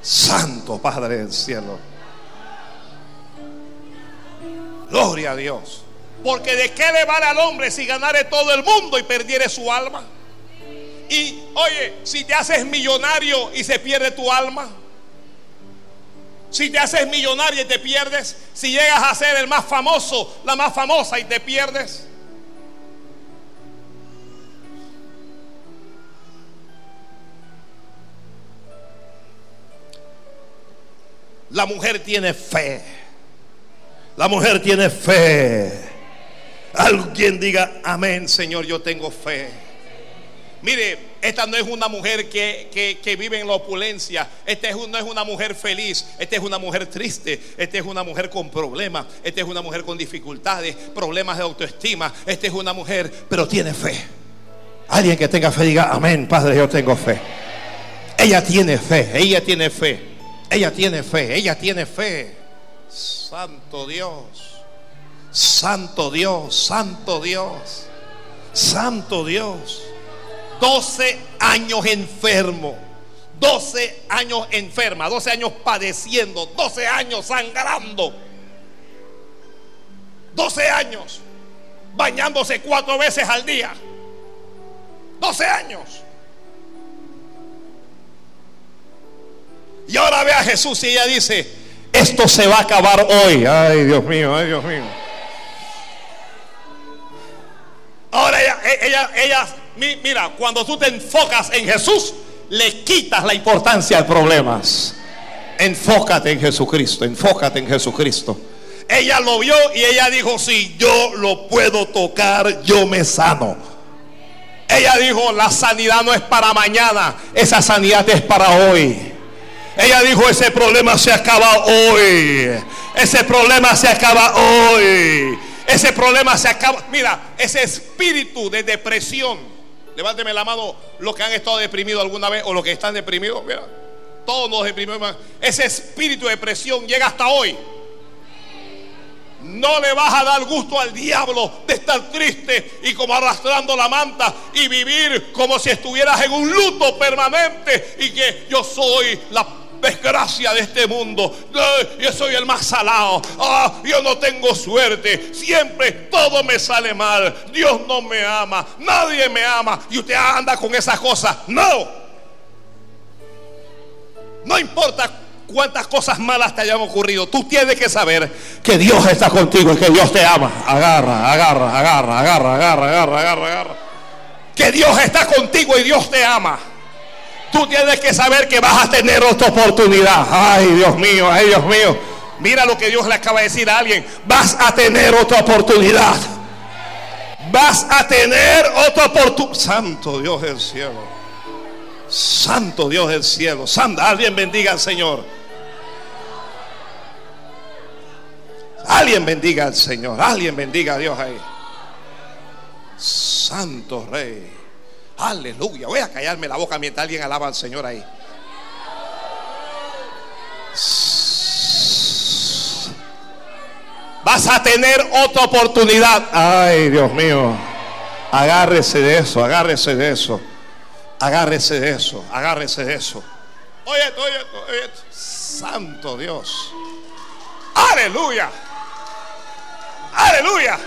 Santo Padre del cielo. Gloria a Dios. Porque de qué le vale al hombre si ganare todo el mundo y perdiere su alma. Y oye, si te haces millonario y se pierde tu alma. Si te haces millonario y te pierdes, si llegas a ser el más famoso, la más famosa y te pierdes. La mujer tiene fe. La mujer tiene fe. Alguien diga, amén, Señor, yo tengo fe. Mire, esta no es una mujer que, vive en la opulencia. Esta no es una mujer feliz. Esta es una mujer triste. Esta es una mujer con problemas. Esta es una mujer con dificultades, problemas de autoestima. Esta es una mujer, pero tiene fe. Alguien que tenga fe diga, amén, Padre, yo tengo fe. Ella tiene fe, ella tiene fe, ella tiene fe, ella tiene fe. Santo Dios, Santo Dios, Santo Dios, Santo Dios. 12 años enfermo, 12 años enferma, 12 años padeciendo, 12 años sangrando, 12 años bañándose cuatro veces al día. 12 años. Y ahora ve a Jesús y ella dice, esto se va a acabar hoy. Ay, Dios mío, ay, Dios mío. Ahora ella, ella, ella, mira, cuando tú te enfocas en Jesús, le quitas la importancia a problemas. Enfócate en Jesucristo, enfócate en Jesucristo. Ella lo vio y ella dijo, si yo lo puedo tocar, yo me sano. Ella dijo, la sanidad no es para mañana, esa sanidad es para hoy. Ella dijo, ese problema se acaba hoy. Ese problema se acaba hoy. Ese problema se acaba. Mira, ese espíritu de depresión. Levánteme la mano los que han estado deprimidos alguna vez o los que están deprimidos. Mira, todos nos deprimimos. Ese espíritu de depresión llega hasta hoy. No le vas a dar gusto al diablo de estar triste y como arrastrando la manta y vivir como si estuvieras en un luto permanente y que yo soy la desgracia de este mundo. Yo soy el más salado. Ah, yo no tengo suerte. Siempre todo me sale mal. Dios no me ama. Nadie me ama. Y usted anda con esas cosas. No. No importa cuántas cosas malas te hayan ocurrido. Tú tienes que saber que Dios está contigo y que Dios te ama. Agarra, agarra, agarra, agarra, agarra, agarra, agarra. Que Dios está contigo y Dios te ama. Tú tienes que saber que vas a tener otra oportunidad. Ay, Dios mío, ay, Dios mío. Mira lo que Dios le acaba de decir a alguien. Vas a tener otra oportunidad. Vas a tener otra oportunidad. Santo Dios del cielo. Santo Dios del cielo. Santo, alguien bendiga al Señor. Alguien bendiga al Señor. Alguien bendiga a Dios ahí. Santo Rey. Aleluya. Voy a callarme la boca mientras alguien alaba al Señor ahí. Vas a tener otra oportunidad. Ay, Dios mío. Agárrese de eso, agárrese de eso. Agárrese de eso, agárrese de eso. Oye, oye, oye. Santo Dios. Aleluya. Aleluya.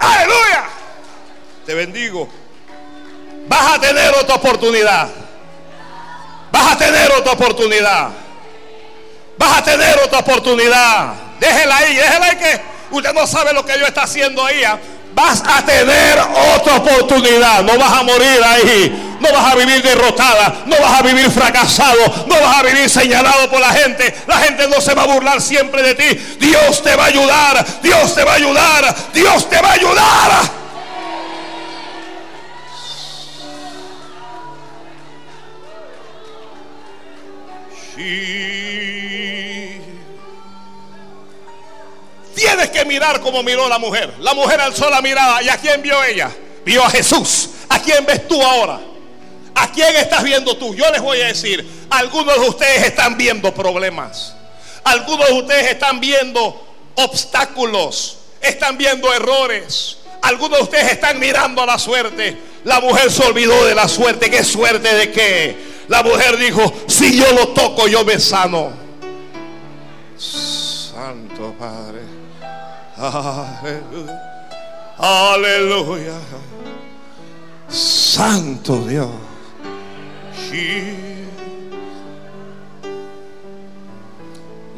Aleluya. Te bendigo. Vas a tener otra oportunidad. Vas a tener otra oportunidad. Vas a tener otra oportunidad. Déjela ahí, déjela ahí que usted no sabe lo que Dios está haciendo ahí. ¿ah? Vas a tener otra oportunidad. No vas a morir ahí. No vas a vivir derrotada. No vas a vivir fracasado. No vas a vivir señalado por la gente. La gente no se va a burlar siempre de ti. Dios te va a ayudar. Dios te va a ayudar. Dios te va a ayudar. Tienes que mirar como miró la mujer. La mujer alzó la mirada. ¿Y a quién vio ella? Vio a Jesús. ¿A quién ves tú ahora? ¿A quién estás viendo tú? Yo les voy a decir, algunos de ustedes están viendo problemas. Algunos de ustedes están viendo obstáculos. Están viendo errores. Algunos de ustedes están mirando a la suerte. La mujer se olvidó de la suerte. ¿Qué suerte de qué? La mujer dijo, si yo lo toco, yo me sano. Santo Padre. Aleluya. Aleluya. Santo Dios.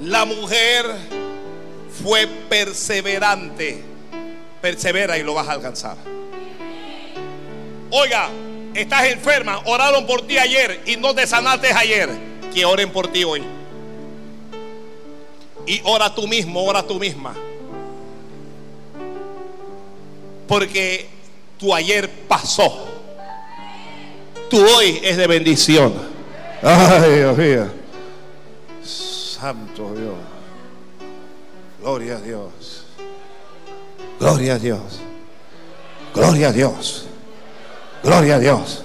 La mujer fue perseverante. Persevera y lo vas a alcanzar. Oiga, estás enferma, oraron por ti ayer y no te sanaste ayer. Que oren por ti hoy. Y ora tú mismo, ora tú misma. Porque tu ayer pasó. Tu hoy es de bendición. Ay, Dios mío. Santo Dios. Gloria a Dios. Gloria a Dios. Gloria a Dios. Gloria a Dios.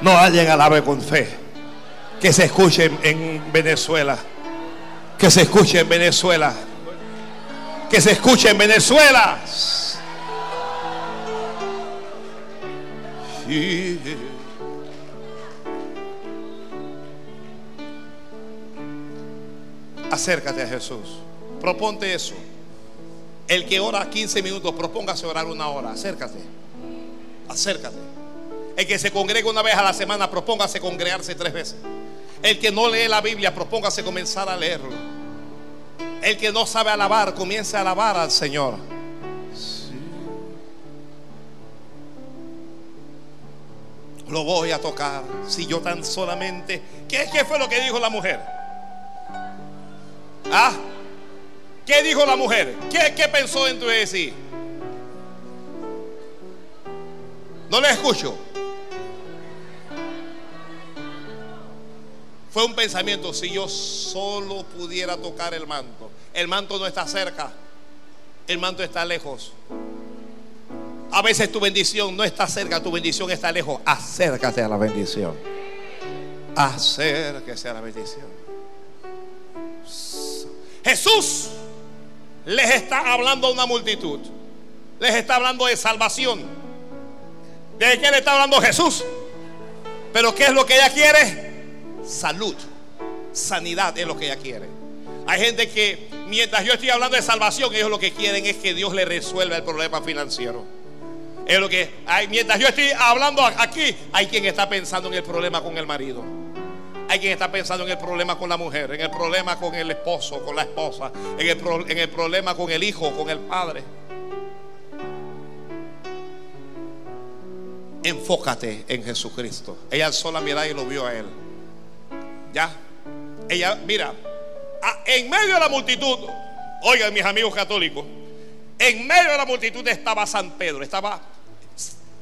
No alguien alabe con fe. Que se escuche en, en Venezuela. Que se escuche en Venezuela. Que se escuche en Venezuela. Sí. Acércate a Jesús. Proponte eso. El que ora 15 minutos, propóngase orar una hora. Acércate. Acércate. El que se congrega una vez a la semana, propóngase congregarse tres veces. El que no lee la Biblia, propóngase comenzar a leerlo. El que no sabe alabar, comience a alabar al Señor. Lo voy a tocar. Si yo tan solamente. ¿Qué, ¿Qué fue lo que dijo la mujer? ¿Ah? ¿Qué dijo la mujer? ¿Qué, pensó dentro de sí? No le escucho. Fue un pensamiento, si yo solo pudiera tocar el manto. El manto no está cerca, el manto está lejos. A veces tu bendición no está cerca, tu bendición está lejos. Acércate a la bendición. Acérquese a la bendición. Jesús les está hablando a una multitud. Les está hablando de salvación. ¿De qué le está hablando Jesús? Pero ¿qué es lo que ella quiere? Salud. Sanidad es lo que ella quiere. Hay gente que mientras yo estoy hablando de salvación, ellos lo que quieren es que Dios le resuelva el problema financiero. Es lo que hay, mientras yo estoy hablando aquí, hay quien está pensando en el problema con el marido. Hay quien está pensando en el problema con la mujer, en el problema con el esposo, con la esposa, en el, problema con el hijo, con el padre. Enfócate en Jesucristo. Ella alzó la mirada y lo vio a él. Ya. Ella, mira, en medio de la multitud, oigan mis amigos católicos, en medio de la multitud estaba San Pedro, estaba,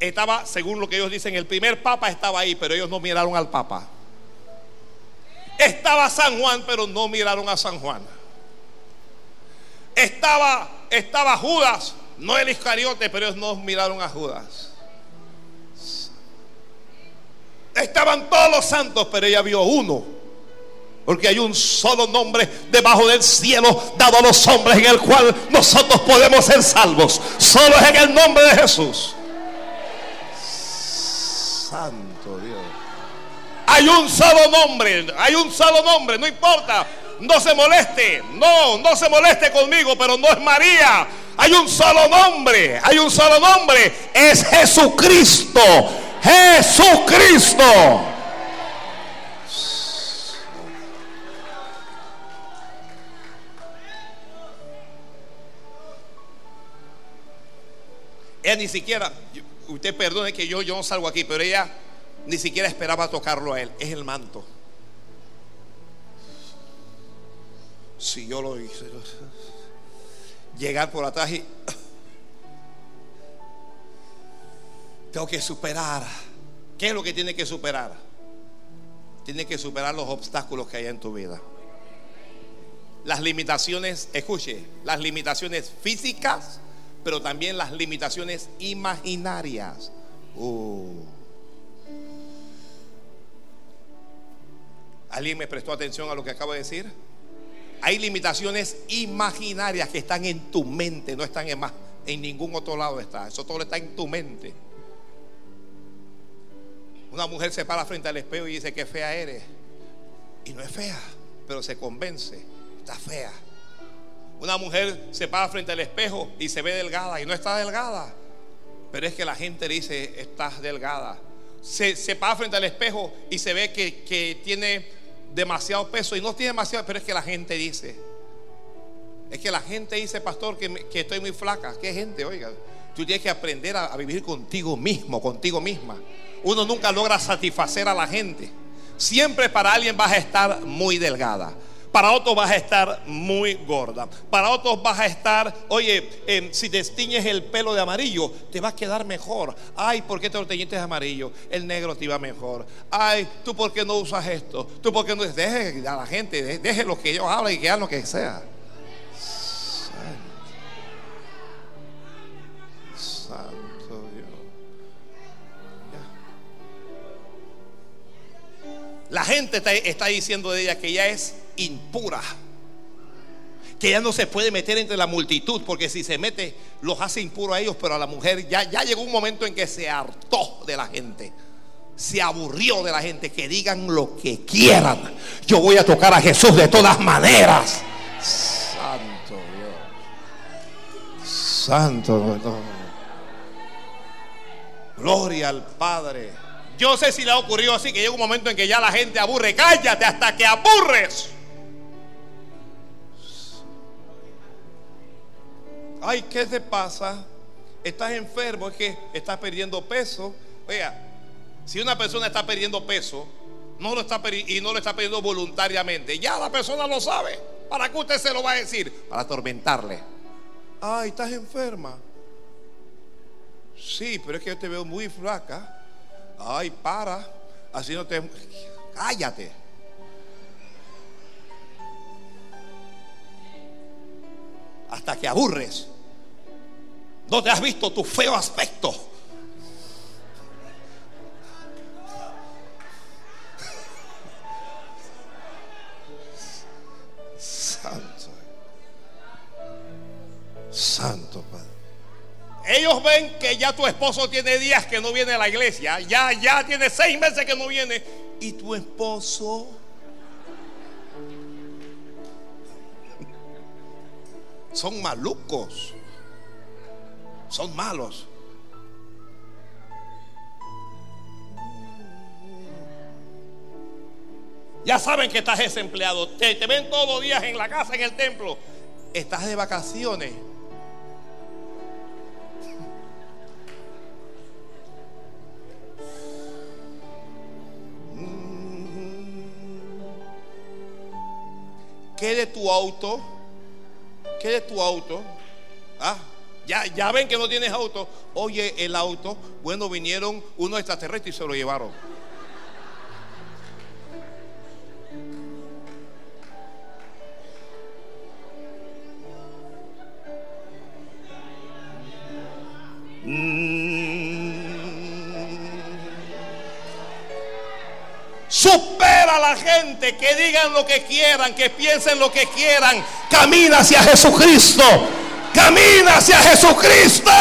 estaba, según lo que ellos dicen, el primer papa estaba ahí, pero ellos no miraron al papa. Estaba San Juan, pero no miraron a San Juan. Estaba, estaba Judas, no el Iscariote, pero ellos no miraron a Judas. Estaban todos los santos, pero ella vio uno. Porque hay un solo nombre debajo del cielo dado a los hombres en el cual nosotros podemos ser salvos. Solo es en el nombre de Jesús. Santo. Hay un solo nombre, hay un solo nombre, no importa. No se moleste, no, no se moleste conmigo, pero no es María. Hay un solo nombre, hay un solo nombre, es Jesucristo. Jesucristo. Ella ni siquiera, usted perdone que yo, yo no salgo aquí, pero ella ni siquiera esperaba tocarlo a él. Es el manto. Si yo lo hice, llegar por atrás y tengo que superar. ¿Qué es lo que tiene que superar? Tiene que superar los obstáculos que hay en tu vida. Las limitaciones, escuche, las limitaciones físicas, pero también las limitaciones imaginarias. Uh. ¿Alguien me prestó atención a lo que acabo de decir? Hay limitaciones imaginarias que están en tu mente, no están en, más, en ningún otro lado está. Eso todo está en tu mente. Una mujer se para frente al espejo y dice que fea eres. Y no es fea, pero se convence. Está fea. Una mujer se para frente al espejo y se ve delgada y no está delgada. Pero es que la gente dice, estás delgada. Se, se para frente al espejo y se ve que, que tiene demasiado peso y no tiene demasiado, pero es que la gente dice. Es que la gente dice, pastor, que, que estoy muy flaca. ¿Qué gente? Oiga, tú tienes que aprender a, a vivir contigo mismo, contigo misma. Uno nunca logra satisfacer a la gente. Siempre para alguien vas a estar muy delgada. Para otros vas a estar muy gorda. Para otros vas a estar, oye, em, si te tiñes el pelo de amarillo, te va a quedar mejor. Ay, ¿por qué te lo teñiste de amarillo? El negro te va mejor. Ay, ¿tú por qué no usas esto? ¿Tú por qué no? Deje a la gente, deje, deje lo que ellos hablan y que hagan lo que sea. Santo Dios. La gente está, está, diciendo de ella que ella es impura. Que ella no se puede meter entre la multitud, porque si se mete, los hace impuros a ellos, pero a la mujer ya, ya llegó un momento en que se hartó de la gente se aburrió de la gente. Que digan lo que quieran. Yo voy a tocar a Jesús de todas maneras. Santo Dios. Santo Dios. Gloria al Padre. Yo sé si le ha ocurrido así, que llega un momento en que ya la gente aburre. Cállate hasta que aburres. Ay, ¿qué te pasa? Estás enfermo, es que estás perdiendo peso. Vea, si una persona está perdiendo peso no lo está y no lo está perdiendo voluntariamente, ya la persona lo sabe. ¿Para qué usted se lo va a decir? Para atormentarle. Ay, estás enferma. Sí, pero es que yo te veo muy flaca. Ay, para. Así no te. Cállate. Hasta que aburres. No te has visto tu feo aspecto. Santo. Santo Padre. Ellos ven que ya tu esposo tiene días que no viene a la iglesia. Ya, ya tiene seis meses que no viene. Y tu esposo. Son malucos. Son malos. Ya saben que estás desempleado. Te, te ven todos los días en la casa, en el templo. Estás de vacaciones. ¿Qué de tu auto? ¿Qué de tu auto? Ah, ya, ya ven que no tienes auto. Oye, el auto, bueno, vinieron unos extraterrestres y se lo llevaron. Supera a la gente, que digan lo que quieran, que piensen lo que quieran. Camina hacia Jesucristo. Camina hacia Jesucristo.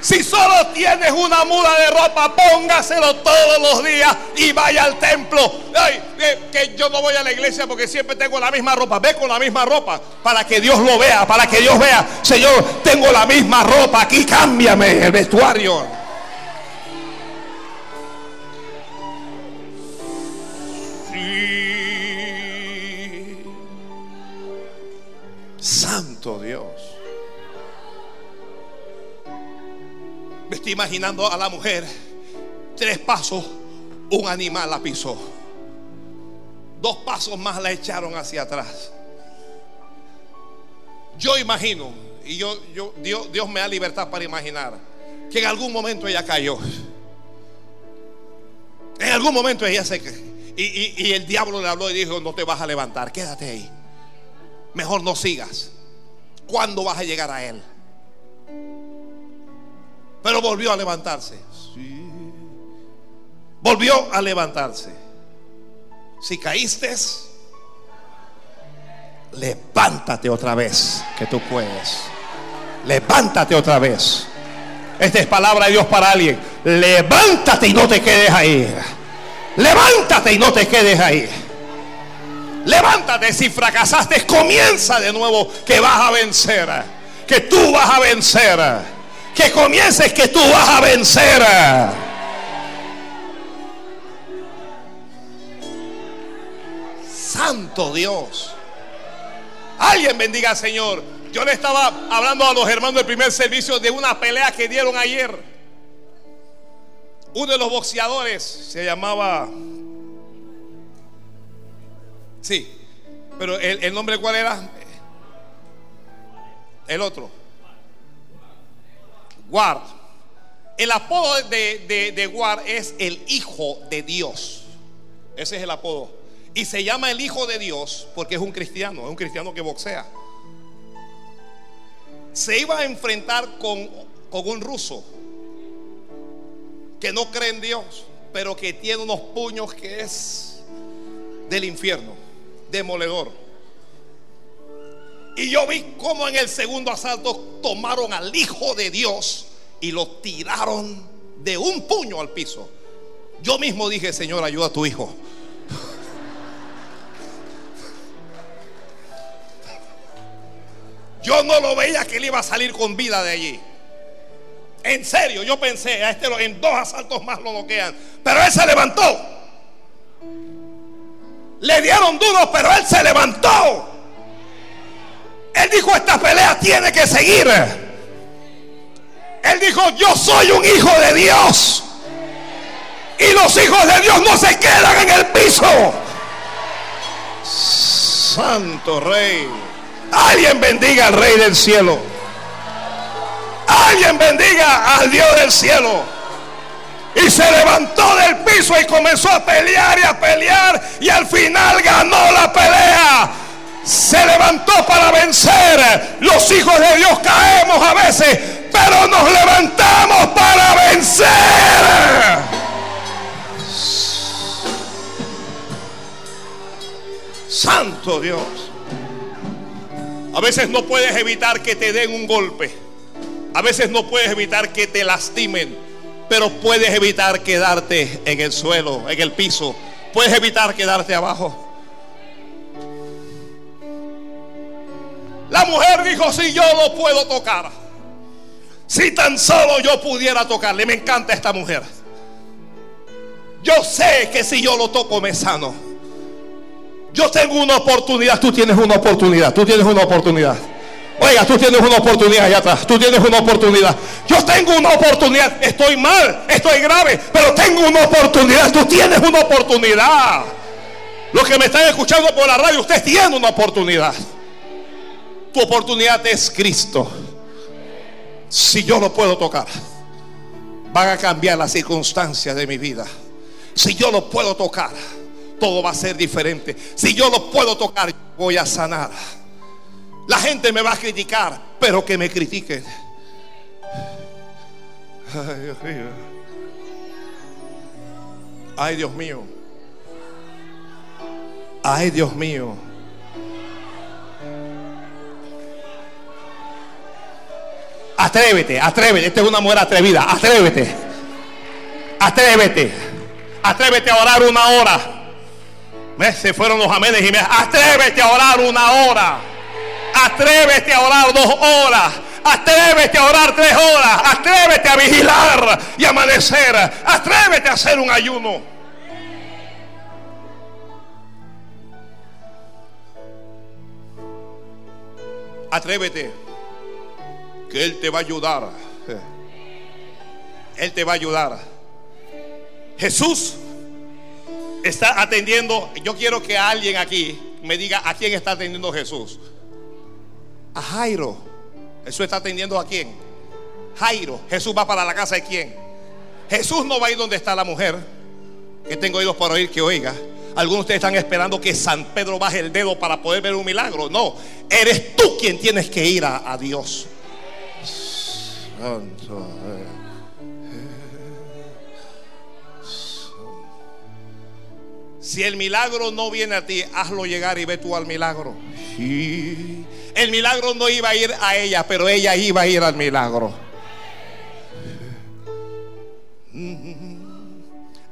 Si solo tienes una muda de ropa, póngaselo todos los días y vaya al templo. Ay, que yo no voy a la iglesia porque siempre tengo la misma ropa. Ve con la misma ropa para que Dios lo vea, para que Dios vea, Señor, tengo la misma ropa. Aquí cámbiame el vestuario. Imaginando a la mujer. Tres pasos, un animal la pisó. Dos pasos más la echaron hacia atrás. Yo imagino, y yo, yo, Dios, Dios me da libertad para imaginar, que en algún momento ella cayó. En algún momento ella se... Y, y, y el diablo le habló y dijo, no te vas a levantar, quédate ahí. Mejor no sigas. ¿Cuándo vas a llegar a él? Pero volvió a levantarse. Volvió a levantarse. Si caíste, levántate otra vez, que tú puedes. Levántate otra vez. Esta es palabra de Dios para alguien. Levántate y no te quedes ahí. Levántate y no te quedes ahí. Levántate. Si fracasaste, comienza de nuevo que vas a vencer. Que tú vas a vencer que comiences que tú vas a vencer. Santo Dios. Alguien bendiga al Señor. Yo le estaba hablando a los hermanos del primer servicio de una pelea que dieron ayer. Uno de los boxeadores se llamaba... Sí, pero el, el nombre cuál era? El otro. Guard. El apodo de, de, Guard es el Hijo de Dios. Ese es el apodo. Y se llama el Hijo de Dios porque es un cristiano, es un cristiano que boxea. Se iba a enfrentar con, con un ruso. que no cree en Dios, pero que tiene unos puños que es del infierno, demoledor. Y yo vi cómo en el segundo asalto tomaron al Hijo de Dios y lo tiraron de un puño al piso. Yo mismo dije, Señor, ayuda a tu hijo. Yo no lo veía que él iba a salir con vida de allí. En serio, yo pensé, a este en dos asaltos más lo noquean. Pero él se levantó. Le dieron duro, pero él se levantó. Él dijo, esta pelea tiene que seguir. Él dijo, yo soy un hijo de Dios. Y los hijos de Dios no se quedan en el piso. Santo Rey. Alguien bendiga al Rey del cielo. Alguien bendiga al Dios del cielo. Y se levantó del piso y comenzó a pelear y a pelear. Y al final ganó la pelea. Se levantó para vencer. Los hijos de Dios caemos a veces. Pero nos levantamos para vencer. Santo Dios. A veces no puedes evitar que te den un golpe. A veces no puedes evitar que te lastimen. Pero puedes evitar quedarte en el suelo, en el piso. Puedes evitar quedarte abajo. La mujer dijo, si yo lo puedo tocar. Si tan solo yo pudiera tocarle. Me encanta esta mujer. Yo sé que si yo lo toco me sano. Yo tengo una oportunidad, tú tienes una oportunidad, tú tienes una oportunidad. Oiga, tú tienes una oportunidad allá atrás, tú tienes una oportunidad. Yo tengo una oportunidad, estoy mal, estoy grave, pero tengo una oportunidad, tú tienes una oportunidad. Los que me están escuchando por la radio, usted tiene una oportunidad. Tu oportunidad es Cristo. Si yo lo puedo tocar, van a cambiar las circunstancias de mi vida. Si yo lo puedo tocar todo va a ser diferente. Si yo lo puedo tocar, voy a sanar. La gente me va a criticar, pero que me critiquen. Ay, Dios mío. Ay, Dios mío. Ay, Dios mío. Atrévete, atrévete. Esta es una mujer atrevida. Atrévete. Atrévete. Atrévete a orar una hora. Se fueron los amenes y me atrévete a orar una hora. Atrévete a orar dos horas. Atrévete a orar tres horas. Atrévete a vigilar y amanecer. Atrévete a hacer un ayuno. Atrévete. Él te va a ayudar. Él te va a ayudar. Jesús está atendiendo, yo quiero que alguien aquí me diga a quién está atendiendo Jesús. A Jairo. Jesús está atendiendo a quién? Jairo. Jesús va para la casa de quién? Jesús no va a ir donde está la mujer. Que tengo oídos para oír que oiga. Algunos de ustedes están esperando que San Pedro baje el dedo para poder ver un milagro. No, eres tú quien tienes que ir a Dios. Santo. Si el milagro no viene a ti, hazlo llegar y ve tú al milagro. El milagro no iba a ir a ella, pero ella iba a ir al milagro.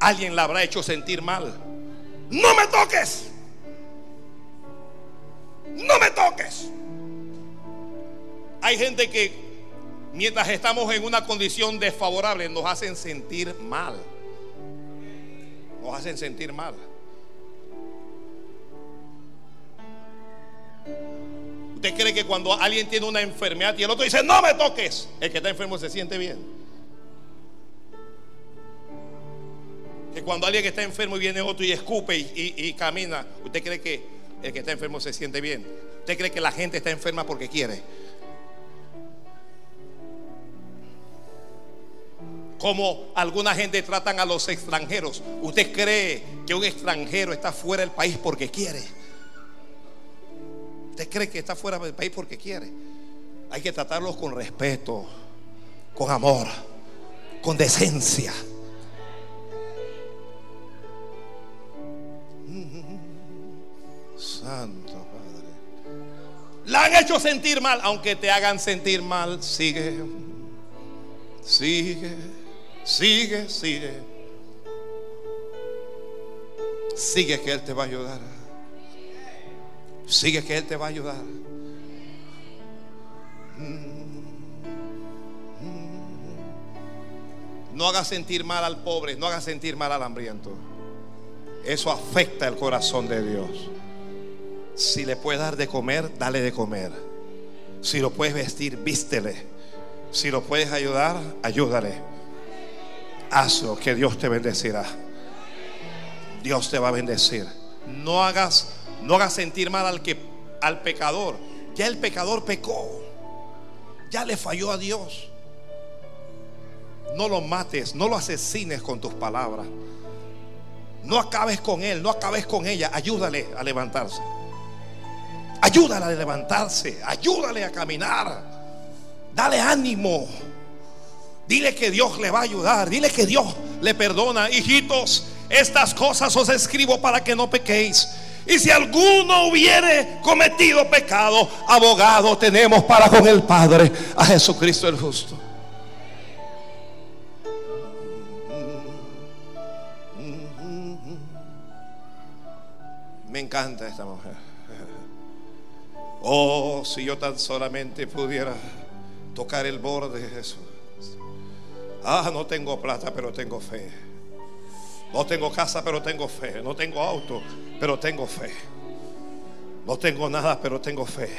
Alguien la habrá hecho sentir mal. No me toques. No me toques. Hay gente que mientras estamos en una condición desfavorable nos hacen sentir mal. Nos hacen sentir mal. ¿Usted cree que cuando alguien tiene una enfermedad y el otro dice, no me toques, el que está enfermo se siente bien? Que cuando alguien que está enfermo y viene otro y escupe y, camina, ¿usted cree que el que está enfermo se siente bien? ¿Usted cree que la gente está enferma porque quiere? como alguna gente tratan a los extranjeros. Usted cree que un extranjero está fuera del país porque quiere. Usted cree que está fuera del país porque quiere. Hay que tratarlos con respeto, con amor, con decencia. Santo Padre. La han hecho sentir mal, aunque te hagan sentir mal, sigue. Sigue sigue, sigue. Sigue que Él te va a ayudar. Sigue que Él te va a ayudar. No haga sentir mal al pobre, no haga sentir mal al hambriento. Eso afecta el corazón de Dios. Si le puedes dar de comer, dale de comer. Si lo puedes vestir, vístele. Si lo puedes ayudar, ayúdale. Hazlo, que Dios te bendecirá. Dios te va a bendecir. No hagas, no hagas sentir mal al que al pecador. Ya el pecador pecó. Ya le falló a Dios. No lo mates, no lo asesines con tus palabras. No acabes con él, no acabes con ella. Ayúdale a levantarse. Ayúdale a levantarse. Ayúdale a caminar. Dale ánimo. Dile que Dios le va a ayudar. Dile que Dios le perdona. Hijitos, estas cosas os escribo para que no pequéis. Y si alguno hubiere cometido pecado, abogado tenemos para con el Padre, a Jesucristo el justo. Me encanta esta mujer. Oh, si yo tan solamente pudiera tocar el borde de Jesús. Ah, no tengo plata, pero tengo fe. No tengo casa, pero tengo fe. No tengo auto, pero tengo fe. No tengo nada, pero tengo fe.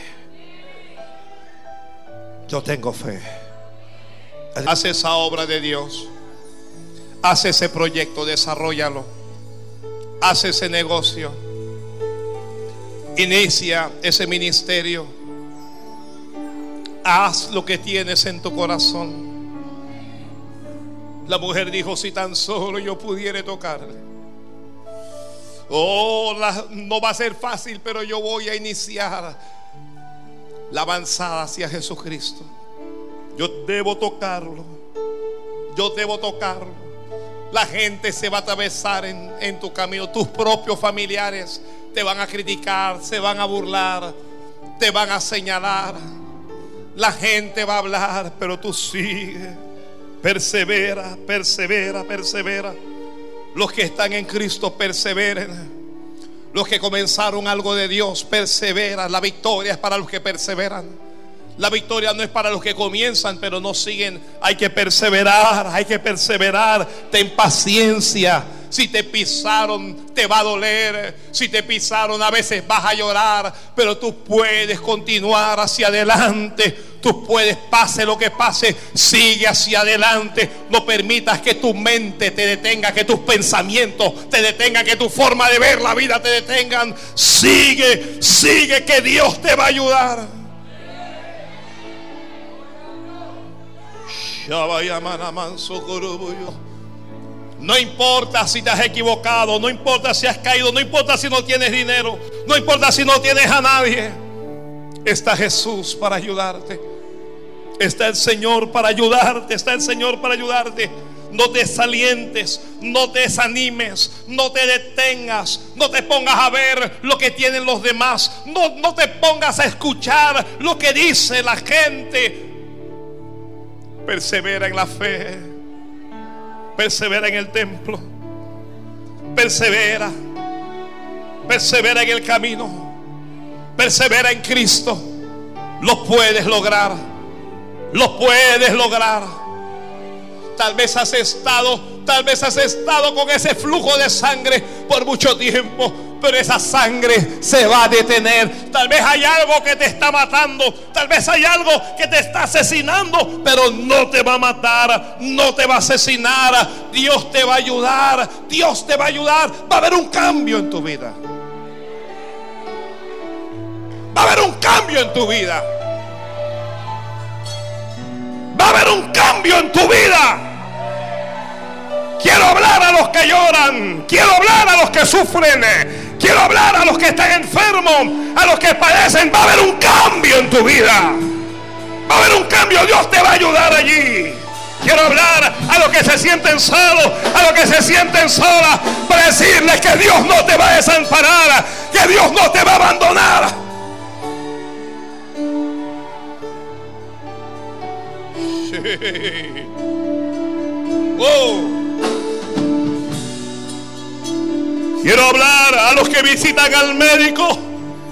Yo tengo fe. Haz esa obra de Dios. Haz ese proyecto, desarrollalo. Haz ese negocio. Inicia ese ministerio. Haz lo que tienes en tu corazón. La mujer dijo, si tan solo yo pudiera tocarle. Oh, no va a ser fácil, pero yo voy a iniciar la avanzada hacia Jesucristo. Yo debo tocarlo. Yo debo tocarlo. La gente se va a atravesar en, en tu camino. Tus propios familiares te van a criticar, se van a burlar, te van a señalar. La gente va a hablar, pero tú sigue. Persevera, persevera, persevera. Los que están en Cristo perseveren. Los que comenzaron algo de Dios perseveran. La victoria es para los que perseveran. La victoria no es para los que comienzan, pero no siguen. Hay que perseverar, hay que perseverar. Ten paciencia. Si te pisaron, te va a doler. Si te pisaron, a veces vas a llorar. Pero tú puedes continuar hacia adelante. Tú puedes, pase lo que pase, sigue hacia adelante. No permitas que tu mente te detenga, que tus pensamientos te detengan, que tu forma de ver la vida te detengan. Sigue, sigue, que Dios te va a ayudar. No importa si te has equivocado, no importa si has caído, no importa si no tienes dinero, no importa si no tienes a nadie. Está Jesús para ayudarte. Está el Señor para ayudarte. Está el Señor para ayudarte. No te desalientes, no te desanimes, no te detengas, no te pongas a ver lo que tienen los demás, no, no te pongas a escuchar lo que dice la gente. Persevera en la fe, persevera en el templo, persevera, persevera en el camino, persevera en Cristo. Lo puedes lograr, lo puedes lograr. Tal vez has estado, tal vez has estado con ese flujo de sangre por mucho tiempo, pero esa sangre se va a detener. Tal vez hay algo que te está matando, tal vez hay algo que te está asesinando, pero no te va a matar, no te va a asesinar. Dios te va a ayudar, Dios te va a ayudar. Va a haber un cambio en tu vida. Va a haber un cambio en tu vida. Va a haber un cambio en tu vida. Quiero hablar a los que lloran. Quiero hablar a los que sufren. Quiero hablar a los que están enfermos. A los que padecen. Va a haber un cambio en tu vida. Va a haber un cambio. Dios te va a ayudar allí. Quiero hablar a los que se sienten solos, a los que se sienten solas, para decirles que Dios no te va a desamparar, que Dios no te va a abandonar. Sí. Oh. Quiero hablar a los que visitan al médico.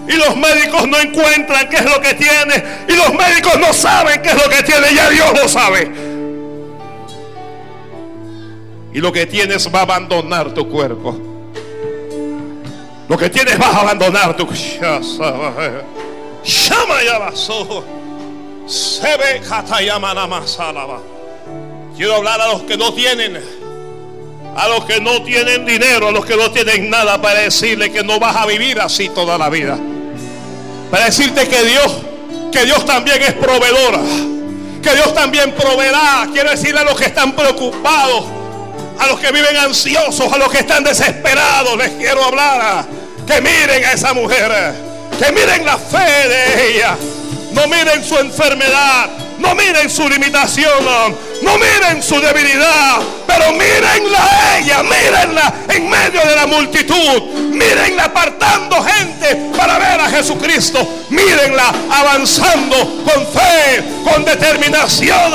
Y los médicos no encuentran qué es lo que tiene. Y los médicos no saben qué es lo que tiene, ya Dios lo sabe. Y lo que tienes va a abandonar tu cuerpo. Lo que tienes va a abandonar tu llama ya Quiero hablar a los que no tienen a los que no tienen dinero, a los que no tienen nada, para decirle que no vas a vivir así toda la vida. Para decirte que Dios, que Dios también es proveedora, que Dios también proveerá. Quiero decirle a los que están preocupados, a los que viven ansiosos, a los que están desesperados, les quiero hablar. Que miren a esa mujer, que miren la fe de ella, no miren su enfermedad, no miren su limitación, no miren su debilidad, pero mírenla a ella, mírenla en medio de la multitud, mírenla apartando gente para ver a Jesucristo, mírenla avanzando con fe, con determinación,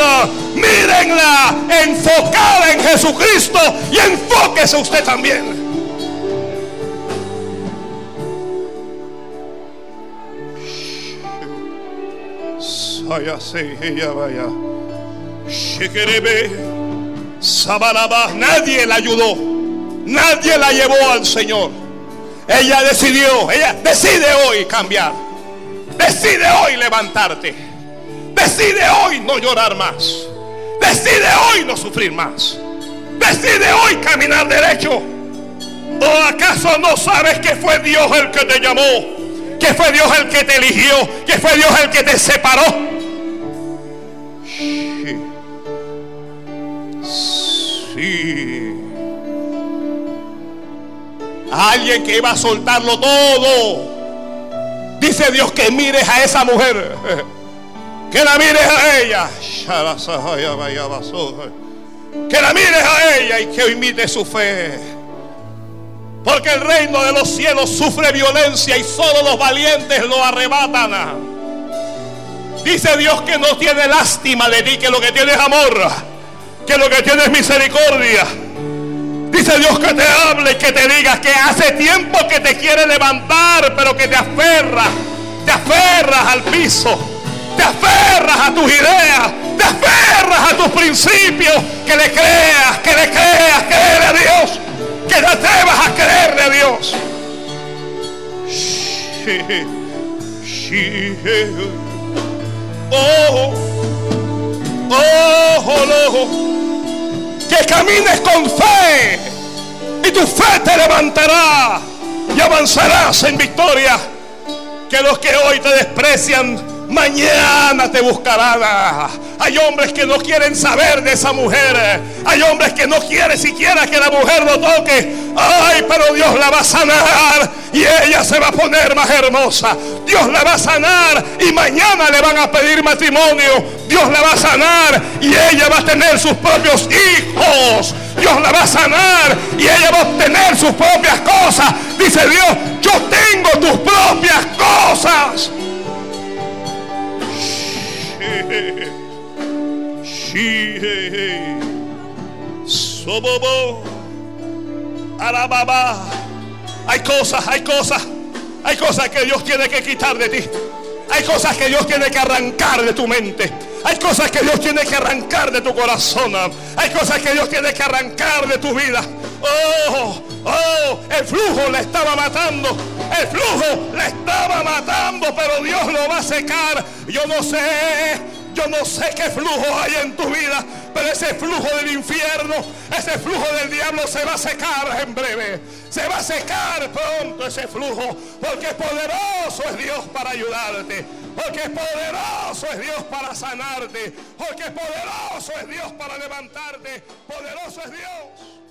mírenla enfocada en Jesucristo y enfóquese usted también. Vaya, sí, ella vaya. Sabanaba, nadie la ayudó, nadie la llevó al Señor. Ella decidió, ella decide hoy cambiar, decide hoy levantarte, decide hoy no llorar más, decide hoy no sufrir más, decide hoy caminar derecho. ¿O acaso no sabes que fue Dios el que te llamó? Que fue Dios el que te eligió, que fue Dios el que te separó. alguien que iba a soltarlo todo. Dice Dios que mires a esa mujer. Que la mires a ella. Que la mires a ella y que imite su fe. Porque el reino de los cielos sufre violencia y solo los valientes lo arrebatan. Dice Dios que no tiene lástima de ti, que lo que tiene es amor, que lo que tiene es misericordia. Dice Dios que te hable y que te diga que hace tiempo que te quiere levantar, pero que te aferras, te aferras al piso, te aferras a tus ideas, te aferras a tus principios, que le creas, que le creas, creer a Dios, que te atrevas a creerle a Dios. Oh, oh, oh, que camines con fe y tu fe te levantará y avanzarás en victoria. Que los que hoy te desprecian Mañana te buscarán. Hay hombres que no quieren saber de esa mujer. Hay hombres que no quieren siquiera que la mujer lo toque. Ay, pero Dios la va a sanar y ella se va a poner más hermosa. Dios la va a sanar y mañana le van a pedir matrimonio. Dios la va a sanar y ella va a tener sus propios hijos. Dios la va a sanar y ella va a obtener sus propias cosas. Dice Dios, yo tengo tus propias cosas. Sobobo. Arababa. Hay cosas, hay cosas. Hay cosas que Dios tiene que quitar de ti. Hay cosas que Dios tiene que arrancar de tu mente. Hay cosas que Dios tiene que arrancar de tu corazón. Hay cosas que Dios tiene que arrancar de tu vida. Oh, oh, el flujo le estaba matando. El flujo le estaba matando, pero Dios lo va a secar. Yo no sé, yo no sé qué flujo hay en tu vida, pero ese flujo del infierno, ese flujo del diablo se va a secar en breve. Se va a secar pronto ese flujo, porque poderoso es Dios para ayudarte. Porque poderoso es Dios para sanarte. Porque poderoso es Dios para levantarte. Poderoso es Dios.